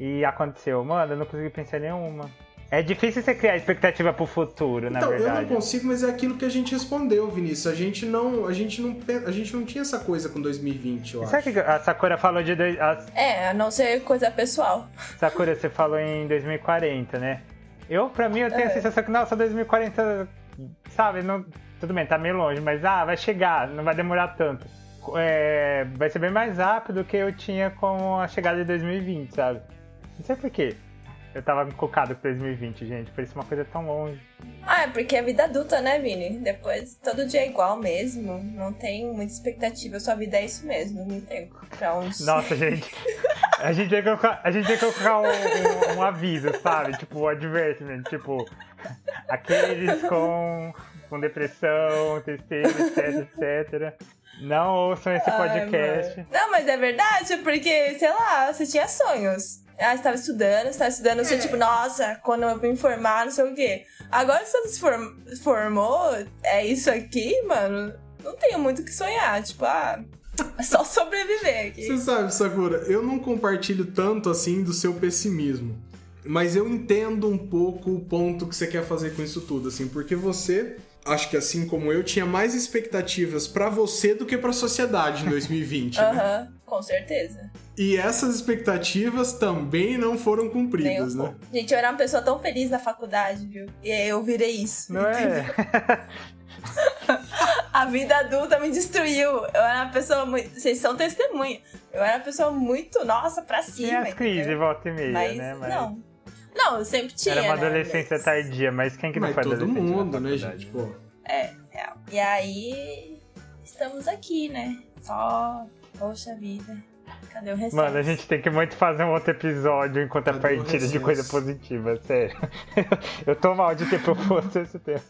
E aconteceu. Mano, eu não consegui pensar em nenhuma. É difícil você criar expectativa pro futuro, na Então, eu verdade. não consigo, mas é aquilo que a gente respondeu, Vinícius. A gente não, a gente não, a gente não tinha essa coisa com 2020, eu Sabe o acho. que a Sakura falou de. Dois, a É, a não ser coisa pessoal. Sakura, você falou em 2040, né? Eu, pra mim, eu tenho a É. sensação que, nossa, 2040, sabe, não, tudo bem, tá meio longe, mas ah, vai chegar, não vai demorar tanto. É, vai ser bem mais rápido do que eu tinha com a chegada de 2020, sabe? Não sei porquê. Eu tava encucado com 2020, gente, parecia uma coisa tão longe. Ah, é porque é vida adulta, né, Vini? Depois todo dia é igual mesmo. Não tem muita expectativa. Sua vida é isso mesmo. Não tem pra onde. [LAUGHS] Nossa, gente. [LAUGHS] A gente tem que colocar, a gente tem que colocar um, um- um aviso, sabe? Tipo, um advertisement. Tipo, aqueles com, com depressão, tristeza, etc, etc. Não ouçam esse Ai, podcast. mano. Não, mas é verdade, porque, sei lá, você tinha sonhos. Ah, você tava estudando, você tava estudando, você, tipo, nossa, quando eu vim formar, não sei o quê. Agora que você se form- formou, é isso aqui, mano, não tenho muito o que sonhar. Tipo, ah, é só [LAUGHS] sobreviver aqui. Você sabe, Sakura, eu não compartilho tanto assim do seu pessimismo. Mas eu entendo um pouco o ponto que você quer fazer com isso tudo, assim, porque você, acho que assim como eu, tinha mais expectativas pra você do que pra sociedade em [LAUGHS] 2020. né? Com certeza. E essas expectativas também não foram Nem um cumpridas, né? Gente, eu era uma pessoa tão feliz na faculdade, viu? E aí eu virei isso. Não é? [LAUGHS] A vida adulta me destruiu. Eu era uma pessoa muito. Vocês são testemunha. Eu era uma pessoa muito, nossa, pra cima. as crises, volta e meia, Mas, né? Mas não. Não, eu sempre tinha. Era uma né? adolescência Mas- tardia, mas quem que não Mas foi todo adolescente na mundo, né, gente? Pô. É, real. E aí. Estamos aqui, né? Só. Poxa vida. Cadê o recesso? Mano, a gente tem que muito fazer um outro episódio enquanto Cadê o partida de coisa positiva, sério. [LAUGHS] Eu tô mal de ter proposto esse tempo.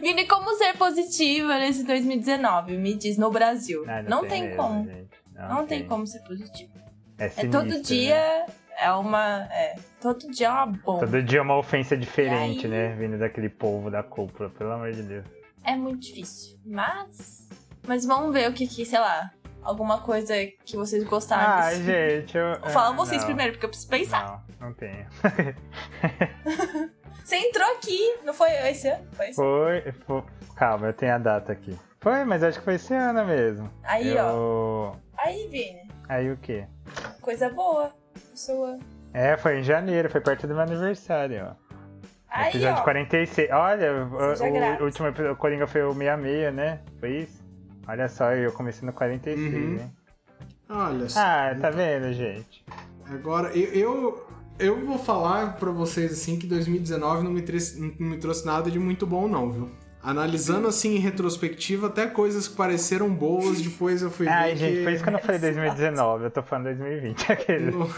Vini, como ser positiva nesse 2019? Me diz, no Brasil. Ah, não, tem, mesmo, como. gente. Não, tem como ser positivo. É, É sinistro, todo né? dia é uma. É, todo dia é uma bomba. Todo dia é uma ofensa diferente, aí? né? Vindo daquele povo da cúpula, pelo amor de Deus. É muito difícil. Mas. Mas vamos ver o que, que sei lá. Alguma coisa que vocês gostaram. Ah, desse- gente, eu. Fala ah, vocês não. primeiro, porque eu preciso pensar. Não, não tenho. [LAUGHS] [LAUGHS] Você entrou aqui, não foi esse ano? Foi esse ano. Foi, foi- Calma, eu tenho a data aqui. Foi, mas acho que foi esse ano mesmo. Aí, ó. eu... Aí, Vini. Aí o quê? Coisa boa. Pessoa. É, foi em janeiro, foi perto do meu aniversário, ó. Aí, episódio ó. 46. Olha, o, o último episódio, o Coringa foi o 66, né? Foi isso? Olha só, eu comecei no 46, Uhum. hein? Olha só. Ah, tá vendo, gente? Agora, eu, eu, eu vou falar pra vocês assim que 2019 não me, trouxe, não me trouxe nada de muito bom, não, viu? Analisando assim em retrospectiva, até coisas que pareceram boas, depois eu fui Ai, gente, que... por isso que eu não falei 2019, eu tô falando 2020. [LAUGHS] Aquele. Não-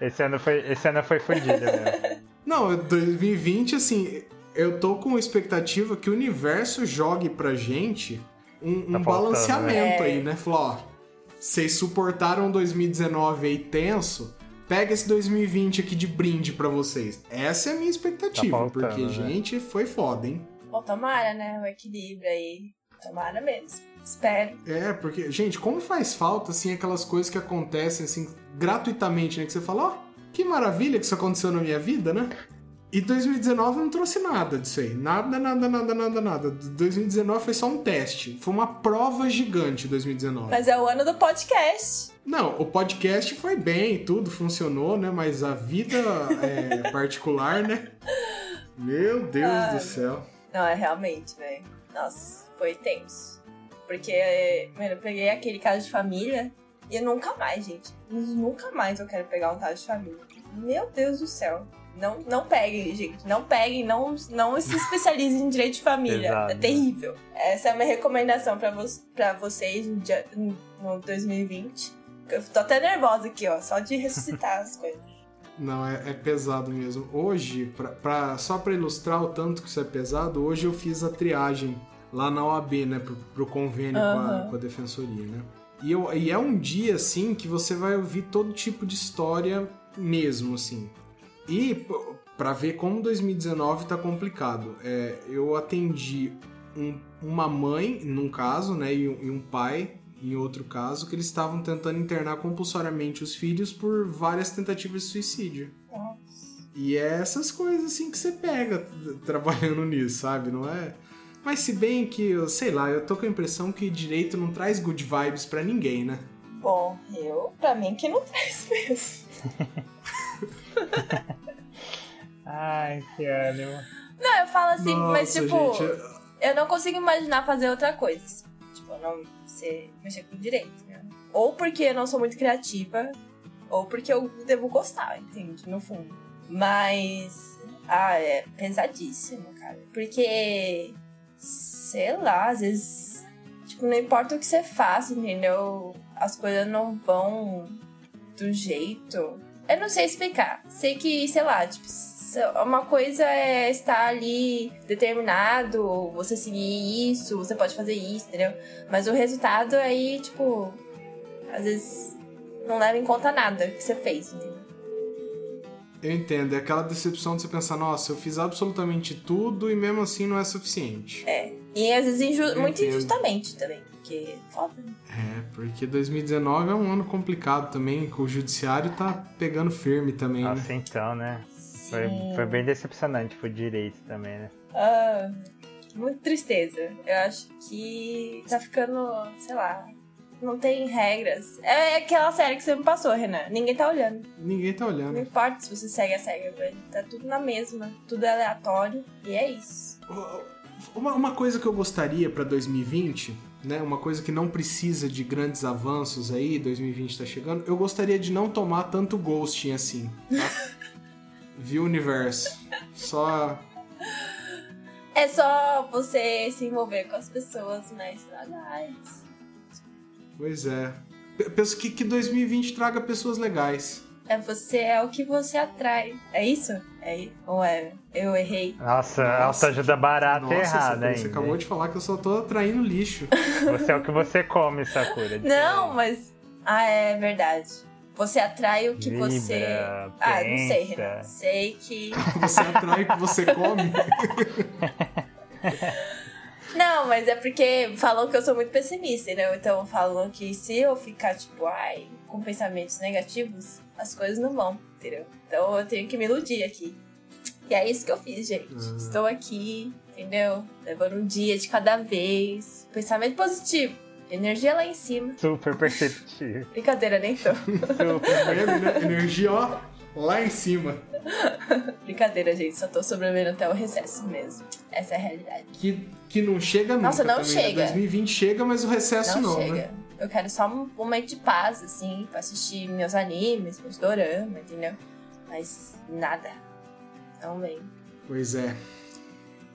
Esse ano foi, esse ano foi fudido mesmo. [LAUGHS] Não, 2020, assim, eu tô com expectativa que o universo jogue pra gente um, um Tá faltando, balanceamento né? aí, né? Falou, ó, vocês suportaram 2019 aí tenso, pega esse 2020 aqui de brinde pra vocês. Essa é a minha expectativa, Tá faltando, porque, né? gente, foi foda, hein? Bom, tomara, né? O equilíbrio aí. Tomara mesmo. Espero. É, porque, gente, como faz falta, assim, aquelas coisas que acontecem, assim, gratuitamente, né? Que você fala, ó, que maravilha que isso aconteceu na minha vida, né? E 2019 não trouxe nada disso aí. Nada, nada, nada, nada, nada. 2019 foi só um teste. Foi uma prova gigante 2019. Mas é o ano do podcast. Não, o podcast foi bem, tudo funcionou, né? Mas a vida é, [LAUGHS] particular, né? Meu Deus Ah, do céu. Não, é realmente, velho. Nossa, foi tenso. Porque, mano, eu peguei aquele caso de família e nunca mais, gente. Nunca mais eu quero pegar um caso de família. Meu Deus do céu. Não, não peguem, gente. Não peguem, não, não se especializem em direito de família. Exato. É terrível. Essa é a minha recomendação pra, vo pra vocês no, dia, no 2020. Eu tô até nervosa aqui, ó, só de ressuscitar as coisas. Não, é, é pesado mesmo. Hoje, pra, pra- só pra ilustrar o tanto que isso é pesado, hoje eu fiz a triagem lá na OAB, né? Pro, pro convênio com, a, com a defensoria, né? E, eu- e é um dia, assim, que você vai ouvir todo tipo de história mesmo, assim. E pô, pra ver como 2019 tá complicado, é, eu atendi um- uma mãe, num caso, né? E um, e um pai, em outro caso, que eles estavam tentando internar compulsoriamente os filhos por várias tentativas de suicídio. E é essas coisas assim que você pega [LAUGHS] trabalhando nisso, sabe? Não é? Mas se bem que, eu sei lá, eu tô com a impressão que direito não traz good vibes pra ninguém, né? Bom, eu, pra mim, que não [LAUGHS] traz mesmo. [LAUGHS] Ai, que ânimo. Não, eu falo assim, mas Nossa, tipo, gente, eu- não consigo imaginar fazer outra coisa. assim. Tipo, não ser, mexer com direito, né? Ou porque eu não sou muito criativa, ou porque eu devo gostar, entende? No fundo. Mas. Ah, é pesadíssimo, cara. Porque. Sei lá, às vezes. Tipo, não importa o que você faça, entendeu? As coisas não vão do jeito. Eu não sei explicar. Sei que, sei lá, tipo, uma coisa é estar ali determinado, você seguir isso, você pode fazer isso, entendeu? Mas o resultado aí, tipo, às vezes não leva em conta nada que você fez, entendeu? eu entendo. É aquela decepção de você pensar, nossa, eu fiz absolutamente tudo e mesmo assim não é suficiente. É. E às vezes inju- Eu muito entendo. injustamente também. Porque foda, né? É, porque 2019 é um ano complicado também, que o judiciário tá pegando firme também, né? Nossa, então, né? Foi, foi bem decepcionante pro direito também, né? Ah, muita tristeza. Eu acho que tá ficando, sei lá, não tem regras. É aquela série que você me passou, Renan. Ninguém tá olhando. Ninguém tá Não olhando. importa se você segue as regras, velho. Tá tudo na mesma. Tudo é aleatório. E é isso. Uma, uma coisa que eu gostaria pra 2020, né? Uma coisa que não precisa de grandes avanços aí, 2020 tá chegando. Eu gostaria de não tomar tanto ghosting assim, tá? [LAUGHS] Viu universo? Só. É só você se envolver com as pessoas mais legais. Pois é. P- Penso que, que 2020 traga pessoas legais. É você, é o que você atrai. É isso? É? Ou é? Eu errei. Nossa, Nossa, autoajuda barata e Nossa, errada Sakura, ainda. você acabou de falar que eu só tô atraindo lixo. Você é o que você come, Sakura. Não, mas. Ah, é verdade. Você atrai o que Vibra, você. Ah, não sei. Renan. Sei que. [LAUGHS] Você atrai o que você come. [LAUGHS] Não, mas é porque falam que eu sou muito pessimista, entendeu? Então falam que se eu ficar, tipo, ai, com pensamentos negativos, as coisas não vão, entendeu? Então eu tenho que me iludir aqui. E é isso que eu fiz, gente. Ah. Estou aqui, entendeu? Levando um dia de cada vez. Pensamento positivo. Energia lá em cima. Super perceptível. [LAUGHS] Brincadeira, nem tô. Super. [LAUGHS] Né? Energia, ó, lá em cima. [LAUGHS] Brincadeira, gente. Só tô sobrevivendo até o recesso mesmo. Essa é a realidade. Que, que não chega nunca Nossa, não também, né? chega. 2020 chega, mas o recesso não não, chega. né? Eu quero só um momento de paz, assim, pra assistir meus animes, meus doramas, entendeu? Mas nada. Não vem. Pois é.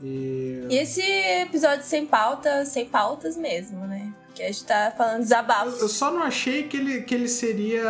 E... E esse episódio sem pauta, sem pautas mesmo, né? Porque a gente tá falando Eu desabafos. só não achei que ele, que ele seria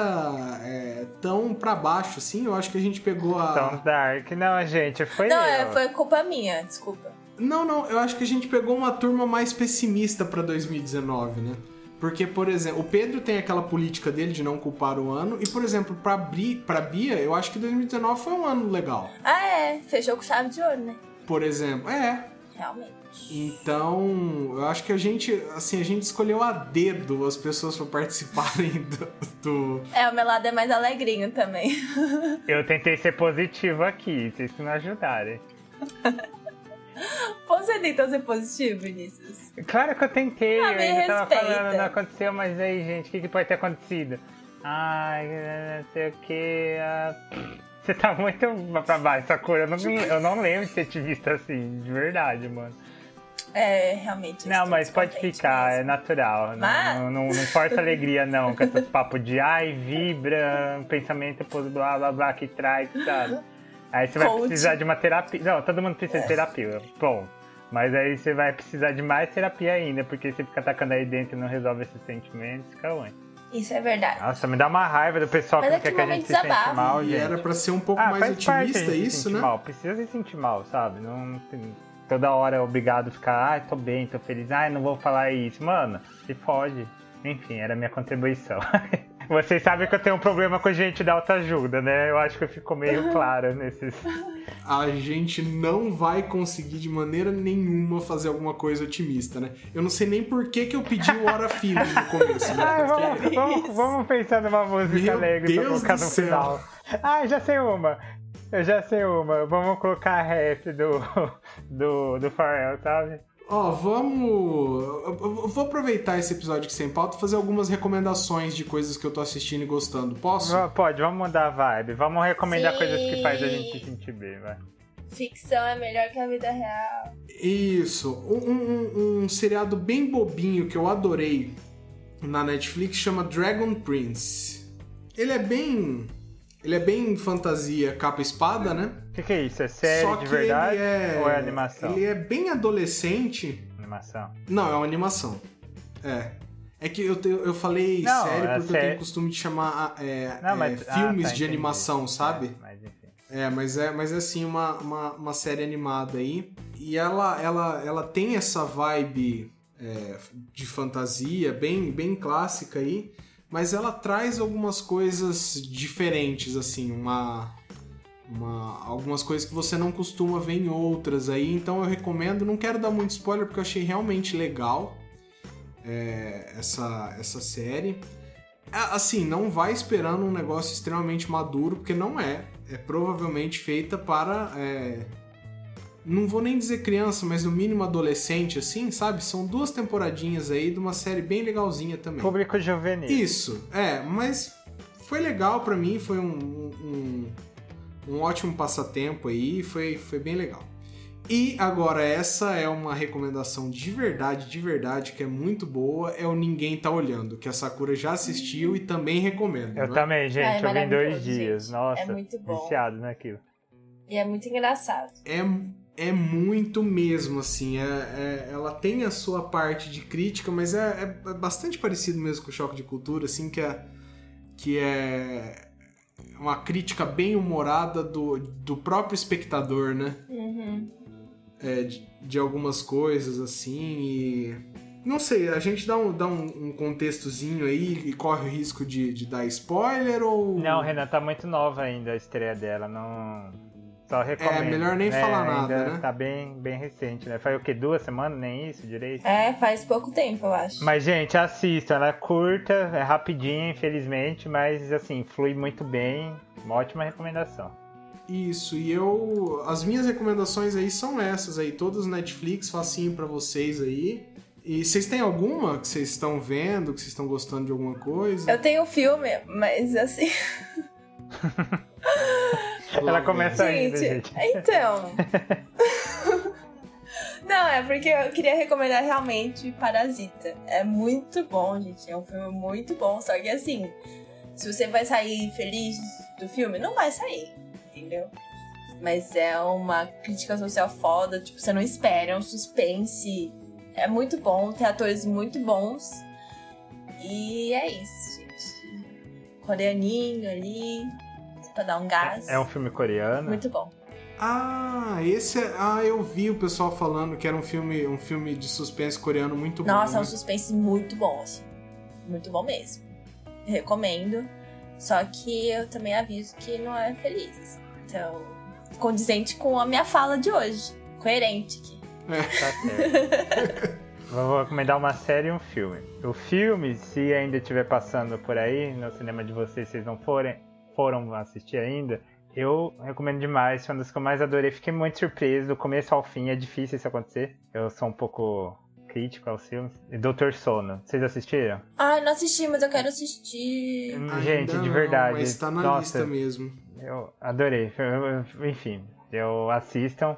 é, tão pra baixo, assim. Eu acho que a gente pegou a. Tão dark. Não, gente, foi Não, eu. é, foi culpa minha, desculpa. Não, não, eu acho que a gente pegou uma turma mais pessimista pra 2019, né? Porque, por exemplo, o Pedro tem aquela política dele de não culpar o ano. E, por exemplo, pra, Bri, pra Bia, eu acho que 2019 foi um ano legal. Ah, é. Fechou com chave de ouro, né? Por exemplo, é. Realmente. Então, eu acho que a gente, assim, a gente escolheu a dedo as pessoas pra participarem [LAUGHS] do. do- É, o meu lado é mais alegrinho também. [LAUGHS] Eu tentei ser positivo aqui, vocês que me ajudarem. [LAUGHS] Você tentou ser positivo, Vinícius? Claro que eu tentei, Ah, eu me ainda tava falando, não aconteceu, mas aí, gente, o que, que pode ter acontecido? Ai, não sei o que. Você tá muito pra baixo, Sakura. Eu não, eu não lembro de ter te visto assim, de verdade, mano. É, realmente. Não, mas pode descontente ficar, é mesmo. natural. Mas- Não, não, não importa a alegria, não, com esses [LAUGHS] papos de ai, vibra, pensamento, blá blá blá que traz, sabe? Aí você vai precisar de uma terapia. Não, todo mundo precisa de terapia. Bom. Mas aí você vai precisar de mais terapia ainda, porque você fica atacando aí dentro e não resolve esses sentimentos, fica ruim. Isso é verdade. Nossa, me dá uma raiva do pessoal Mas que é quer que a gente se sente mal, E gente. era pra ser um pouco Ah, mais otimista se isso, sentir né? mal. Precisa se sentir mal, sabe? Não tem- toda hora é obrigado a ficar, ai, tô bem, tô feliz, ai, não vou falar isso. Mano, se fode. Enfim, era a minha contribuição. [LAUGHS] Vocês sabem que eu tenho um problema com gente da autoajuda, né? Eu acho que ficou meio [LAUGHS] claro nesses. A gente não vai conseguir de maneira nenhuma fazer alguma coisa otimista, né? Eu não sei nem por que, que eu pedi o Hora Feeling no [LAUGHS] começo, né? Ai, vamos, vamos, vamos pensar numa música Meu alegre pra Deus colocar do no céu. final. Ah, já sei uma. Eu já sei uma. Vamos colocar a rap do, [LAUGHS] do, do Pharrell, sabe? Ó, vamos. eu- Vou aproveitar esse episódio aqui sem pauta e fazer algumas recomendações de coisas que eu tô assistindo e gostando. Posso? Va- Pode, vamos mudar a vibe. Vamos recomendar Sim. coisas que faz a gente se sentir bem, vai. Ficção é melhor que a vida real. Isso. Um, um- um seriado bem bobinho que eu adorei na Netflix chama Dragon Prince. Ele é bem. Ele é bem fantasia capa e espada, né? O que, que é isso? É série Só de que verdade ele é. ou é animação? Ele é bem adolescente. Animação. Não, é uma animação. É. É que eu, te- eu falei Não, série é porque eu sé- tenho o costume de chamar é, Não, é, mas- ah, filmes tá, de animação, sabe? É, mas enfim. É, mas é, mas é assim uma, uma, uma série animada aí. E ela, ela, ela tem essa vibe é, de fantasia bem, bem clássica aí, mas ela traz algumas coisas diferentes, assim, uma, uma, algumas coisas que você não costuma ver em outras aí. Então eu recomendo, não quero dar muito spoiler porque eu achei realmente legal é, essa, essa série. É, Assim, não vai esperando um negócio extremamente maduro, porque não é. É provavelmente feita para. é, Não vou nem dizer criança, mas no mínimo adolescente, assim, sabe? São duas temporadinhas aí de uma série bem legalzinha também. Público juvenil. Isso, é, mas foi legal pra mim, foi um, um, um ótimo passatempo aí, foi, foi bem legal. E agora, essa é uma recomendação de verdade, de verdade, que é muito boa, é o Ninguém Tá Olhando, que a Sakura já assistiu e também recomendo. Eu né? também, gente. É eu vi em dois dias. gente. Nossa, É muito bom. viciado naquilo. E é muito engraçado. é, é muito mesmo, assim. É, é- ela tem a sua parte de crítica, mas é, é bastante parecido mesmo com o Choque de Cultura, assim, que é, que é uma crítica bem humorada do, do próprio espectador, né? Uhum. É, de, de algumas coisas, assim, e... Não sei, a gente dá um, dá um, um contextozinho aí e corre o risco de, de dar spoiler ou... Não, Renan, tá muito nova ainda a estreia dela. Não. Só recomendo. melhor nem né? falar nada, ainda né? Tá bem, bem recente, né? Foi o quê? Duas semanas? Nem isso direito? É, faz pouco tempo, eu acho. Mas, gente, assista. Ela é curta, é rapidinha, infelizmente, mas, assim, flui muito bem. Uma ótima recomendação. Isso, e eu. As minhas recomendações aí são essas aí, todas Netflix, facinho pra vocês aí. E vocês têm alguma que vocês estão vendo, que vocês estão gostando de alguma coisa? Eu tenho um filme, mas assim. [LAUGHS] Ela começa vem. ainda, gente. Então. [LAUGHS] Não, é porque eu queria recomendar realmente Parasita. É muito bom, gente. É um filme muito bom. Só que assim, se você vai sair feliz do filme, não vai sair, entendeu? Mas é uma crítica social foda, tipo, você não espera, é um suspense. É muito bom, tem atores muito bons. E é isso, gente. Coreaninho ali, pra dar um gás. É um filme coreano. Muito bom. Ah, esse é. Ah, eu vi o pessoal falando que era um filme, um filme de suspense coreano muito Nossa, é bom. um suspense muito bom, assim. Muito bom mesmo. Recomendo. Só que eu também aviso que não é feliz. assim. Então, condizente com a minha fala de hoje. Coerente aqui. Tá certo. [LAUGHS] Vou recomendar uma série e um filme. O filme, se ainda estiver passando por aí, no cinema de vocês, vocês não forem, foram assistir ainda, eu recomendo demais. Foi uma das que eu mais adorei. Fiquei muito surpreso do começo ao fim. É difícil isso acontecer. Eu sou um pouco crítico aos filmes. E Doutor Sono. Vocês assistiram? Ai, não assisti, mas eu quero assistir. Ainda Gente, de não, verdade. Mas tá na Nossa, lista mesmo. Eu adorei. Enfim, eu assistam.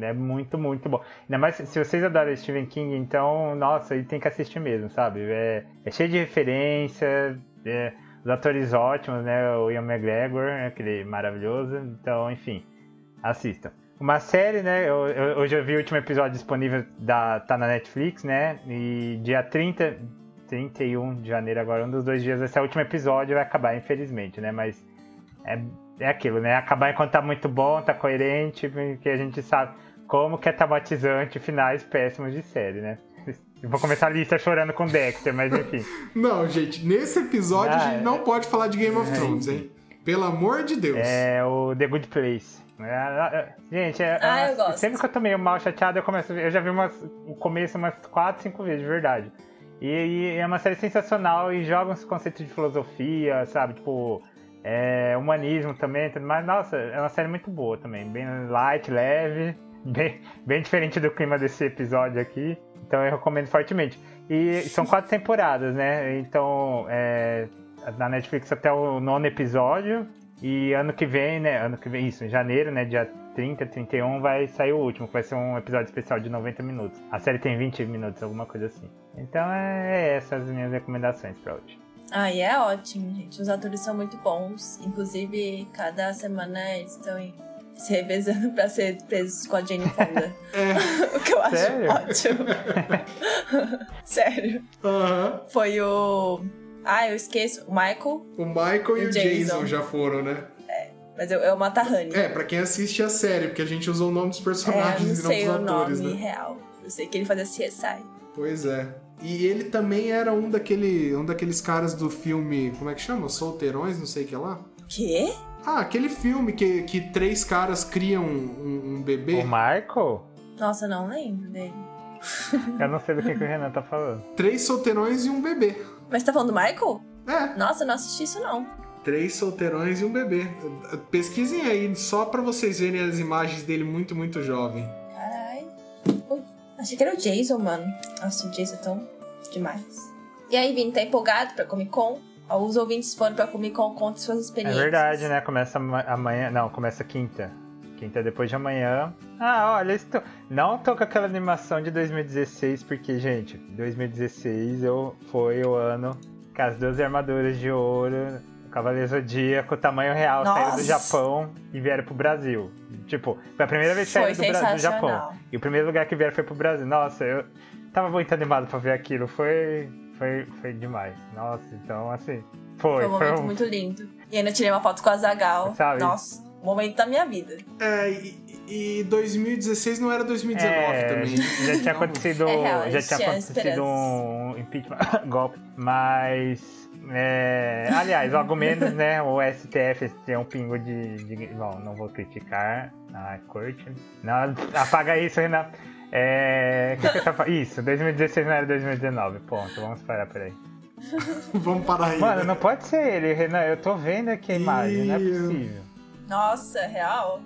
É muito, muito bom. Ainda mais se vocês adoram Stephen King, então, nossa, aí tem que assistir mesmo, sabe? É, é cheio de referência, é, os atores ótimos, né? O Ian McGregor, aquele maravilhoso. Então, enfim, assistam. Uma série, né? Eu, eu, hoje eu vi o último episódio disponível da tá na Netflix, né? E dia 30, 31 de janeiro agora, um dos dois dias, esse é o último episódio vai acabar, infelizmente, né? Mas é, é aquilo, né? Acabar enquanto tá muito bom, tá coerente, porque a gente sabe como que é traumatizante finais péssimos de série, né? Eu vou começar a lista chorando com Dexter, mas enfim. [LAUGHS] não, gente, nesse episódio Ah, a gente não é. pode falar de Game of É, Thrones, hein? Pelo amor de Deus. É o The Good Place. É, Gente, é, Ah, eu gosto. sempre que eu tô meio mal chateado, eu começo. Eu já vi umas, o começo umas 4, 5 vezes, de verdade. E, e é uma série sensacional e joga uns conceitos de filosofia, sabe? Tipo, é, humanismo também, tudo mais. Nossa, é uma série muito boa também. Bem light, leve, [LAUGHS] bem, bem diferente do clima desse episódio aqui. Então eu recomendo fortemente. E são quatro [LAUGHS] temporadas, né? Então, é, na Netflix até o nono episódio. E ano que vem, né? Ano que vem, isso, em janeiro, né? Dia 30, 31, vai sair o último, que vai ser um episódio especial de 90 minutos. A série tem 20 minutos, alguma coisa assim. Então é essas as minhas recomendações pra hoje. Ah, e é ótimo, gente. Os atores são muito bons. Inclusive, cada semana eles estão em- se revezando pra ser presos com a Jane Fonda. É. [LAUGHS] o que eu acho Sério? ótimo. [LAUGHS] Sério. Aham. Foi o. Ah, eu esqueço. O Michael, O Michael e O Jason. Jason. já foram, né? mas eu, é o Matahani. É, pra quem assiste a série, porque a gente usou o nome dos É, eu personagens não e não o dos atores, nome né? real. Eu sei que ele fazia CSI. Pois é. E ele também era um, daquele, um daqueles caras do filme. Como é que chama? Solteirões, não sei o que lá. Quê? Ah, aquele filme que, que três caras criam um, um bebê. O Michael? Nossa, não lembro dele. [LAUGHS] Eu não sei do que, que o Renan tá falando. Três solteirões e um bebê. Mas você tá falando do Michael? É, Nossa, eu não assisti isso não. três solteirões e um bebê. Pesquisem aí, só pra vocês verem as imagens dele muito, muito jovem. Carai. Ui, Achei que era o Jason, mano. Nossa, o Jason é tão demais. E aí, Vini, tá empolgado pra Comic Con? Os ouvintes foram pra Comic Con, conta suas É experiências. verdade, né? Começa ama- amanhã. Não, começa quinta. Quinta é depois de amanhã. Ah, olha, estou... não tô com aquela animação de 2016, porque, gente, 2016 eu... foi o ano que as duas armaduras de ouro, o Cavaleiro Zodíaco, tamanho real, saíram do Nossa. Japão e vieram pro Brasil. Tipo, foi a primeira vez que saíram do, do Japão. E o primeiro lugar que vieram foi pro Brasil. Nossa, eu tava muito animado pra ver aquilo. Foi, foi, foi demais. Nossa, então assim. Foi, Foi um momento um- muito lindo. E ainda tirei uma foto com a Zagal. Sabe? Nossa, momento da minha vida. É, e, e 2016 não era 2019 É, também. Já tinha acontecido, É real, já tinha acontecido um impeachment, [LAUGHS] golpe, mas é, aliás, logo menos, né? O STF tem um pingo de, de- bom, não vou criticar a corte. Não, apaga isso, Renan. É, que que eu tava falando? Isso, 2016 não era 2019. Ponto. Vamos parar por aí. [LAUGHS] Vamos parar aí. Mano, né? não pode ser ele, Renan. Eu tô vendo aqui a imagem, não é possível. Nossa, real.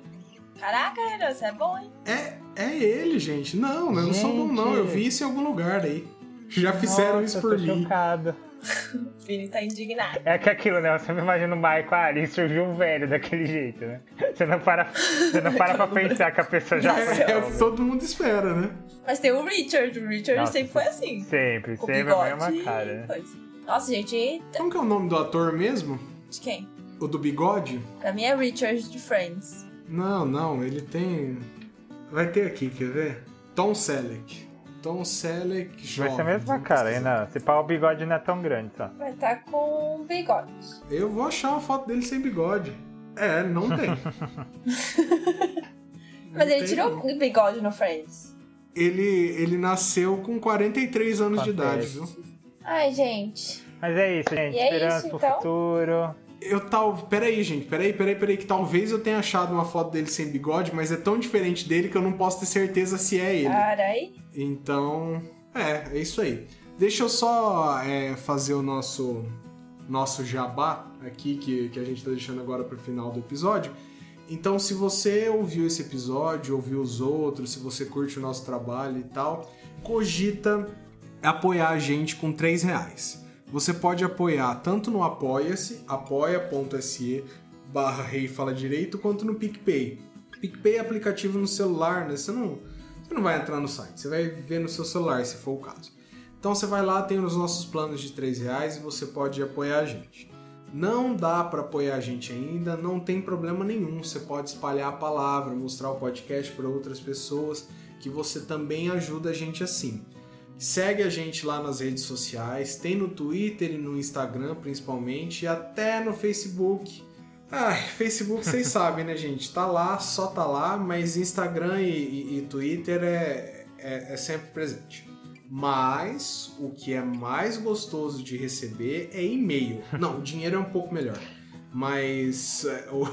Caraca, Renan, você é bom, hein? É, é ele, gente. Não, eu não sou bom, não. Eu vi isso em algum lugar aí. Já fizeram Nossa, isso eu por tô mim. chocado. [LAUGHS] O Vini tá indignado. É que aquilo, né? Você imagina o Michael, ah, ele surgiu um velho daquele jeito, né? Você não para, você não para pra pensar que a pessoa já foi. É, o que jovem. todo mundo espera, né? Mas tem o Richard. O Richard Nossa, sempre foi assim. Sempre, Com sempre a bigode. mesma cara, né? coisa. Nossa, gente, eita. Como que é o nome do ator mesmo? De quem? O do bigode? Pra mim é Richard de Friends. Não, não, ele tem. Vai ter aqui, quer ver? Tom Selleck. Tom Selleck Vai jovem. ser a mesma cara. Renan. Se pá, o bigode não é tão grande, só. Vai estar com bigode. Eu vou achar uma foto dele sem bigode. É, não tem. [LAUGHS] Mas ele tem, tirou não. o bigode no Friends. Ele, ele nasceu com 43 anos de idade, Acontece. viu? Ai, gente. Mas é isso, gente. E é Esperança isso, pro então? futuro. Eu tal. Peraí, gente. Peraí, peraí, peraí. Que talvez eu tenha achado uma foto dele sem bigode, mas é tão diferente dele que eu não posso ter certeza se é ele. Carai. Então. É, é isso aí. Deixa eu só é, fazer o nosso nosso jabá aqui, que, que a gente tá deixando agora pro final do episódio. Então, se você ouviu esse episódio, ouviu os outros, se você curte o nosso trabalho e tal, cogita apoiar a gente com 3 reais. Você pode apoiar tanto no Apoia-se, apoia.se barra Rei Fala Direito, quanto no PicPay. PicPay é aplicativo no celular, né? Você não, você não vai entrar no site, você vai ver no seu celular, se for o caso. Então você vai lá, tem os nossos planos de 3 reais e você pode apoiar a gente. Não dá para apoiar a gente ainda, não tem problema nenhum. Você pode espalhar a palavra, mostrar o podcast para outras pessoas, que você também ajuda a gente assim. Segue a gente lá nas redes sociais, tem no Twitter e no Instagram principalmente, e até no Facebook. Ah, Facebook vocês [LAUGHS] sabem, né, gente? Tá lá, só tá lá, mas Instagram e, e, e Twitter é, é, é sempre presente. Mas o que é mais gostoso de receber é e-mail. Não, o dinheiro é um pouco melhor. Mas é, o,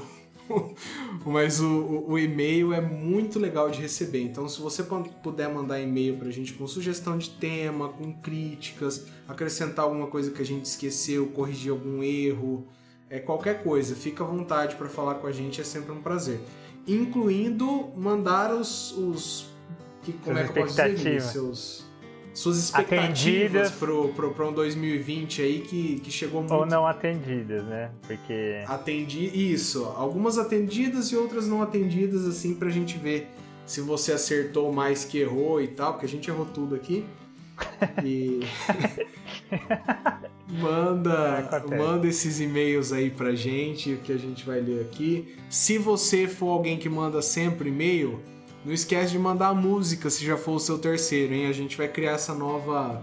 [LAUGHS] mas o, o, o, e-mail é muito legal de receber. Então, se você puder mandar e-mail pra gente com sugestão de tema, com críticas, acrescentar alguma coisa que a gente esqueceu, corrigir algum erro, é qualquer coisa, fica à vontade para falar com a gente, é sempre um prazer. Incluindo mandar os. os que, como é que eu posso dizer? Seus suas expectativas para um 2020 aí que, que chegou muito. Ou não atendidas, né? Porque. Atendi. Isso. Algumas atendidas e outras não atendidas, assim, pra gente ver se você acertou mais que errou e tal, porque a gente errou tudo aqui. [LAUGHS] E. [LAUGHS] manda, manda esses e-mails aí pra gente que a gente vai ler aqui. Se você for alguém que manda sempre e-mail não esquece de mandar a música se já for o seu terceiro, hein? A gente vai criar essa nova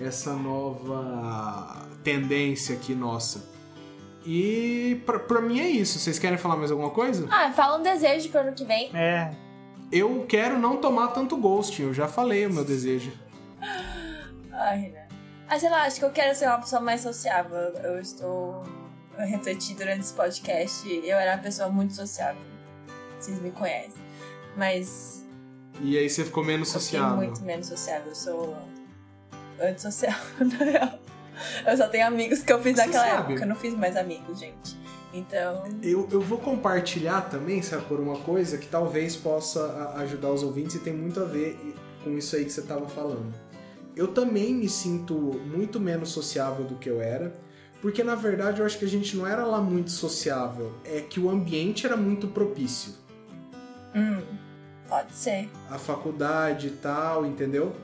essa nova tendência aqui nossa. E pra, pra mim é isso. Vocês querem falar mais alguma coisa? Ah, fala um desejo pro ano que vem. É. Eu quero não tomar tanto ghosting, eu já falei o meu desejo. Ai, Renan. Ah, sei lá, acho que eu quero ser uma pessoa mais sociável. Eu estou refletindo durante esse podcast. Eu era uma pessoa muito sociável. Vocês me conhecem. Mas. E aí você ficou menos sociável? muito menos sociável. Eu sou antissocial, [LAUGHS] na real. Eu só tenho amigos que eu fiz você naquela sabe. época. Eu não fiz mais amigos, gente. Então. Eu, eu vou compartilhar também, sabe, por uma coisa que talvez possa ajudar os ouvintes e tem muito a ver com isso aí que você estava falando. Eu também me sinto muito menos sociável do que eu era, porque na verdade eu acho que a gente não era lá muito sociável, é que o ambiente era muito propício. Hum. Pode ser. A faculdade e tal, entendeu?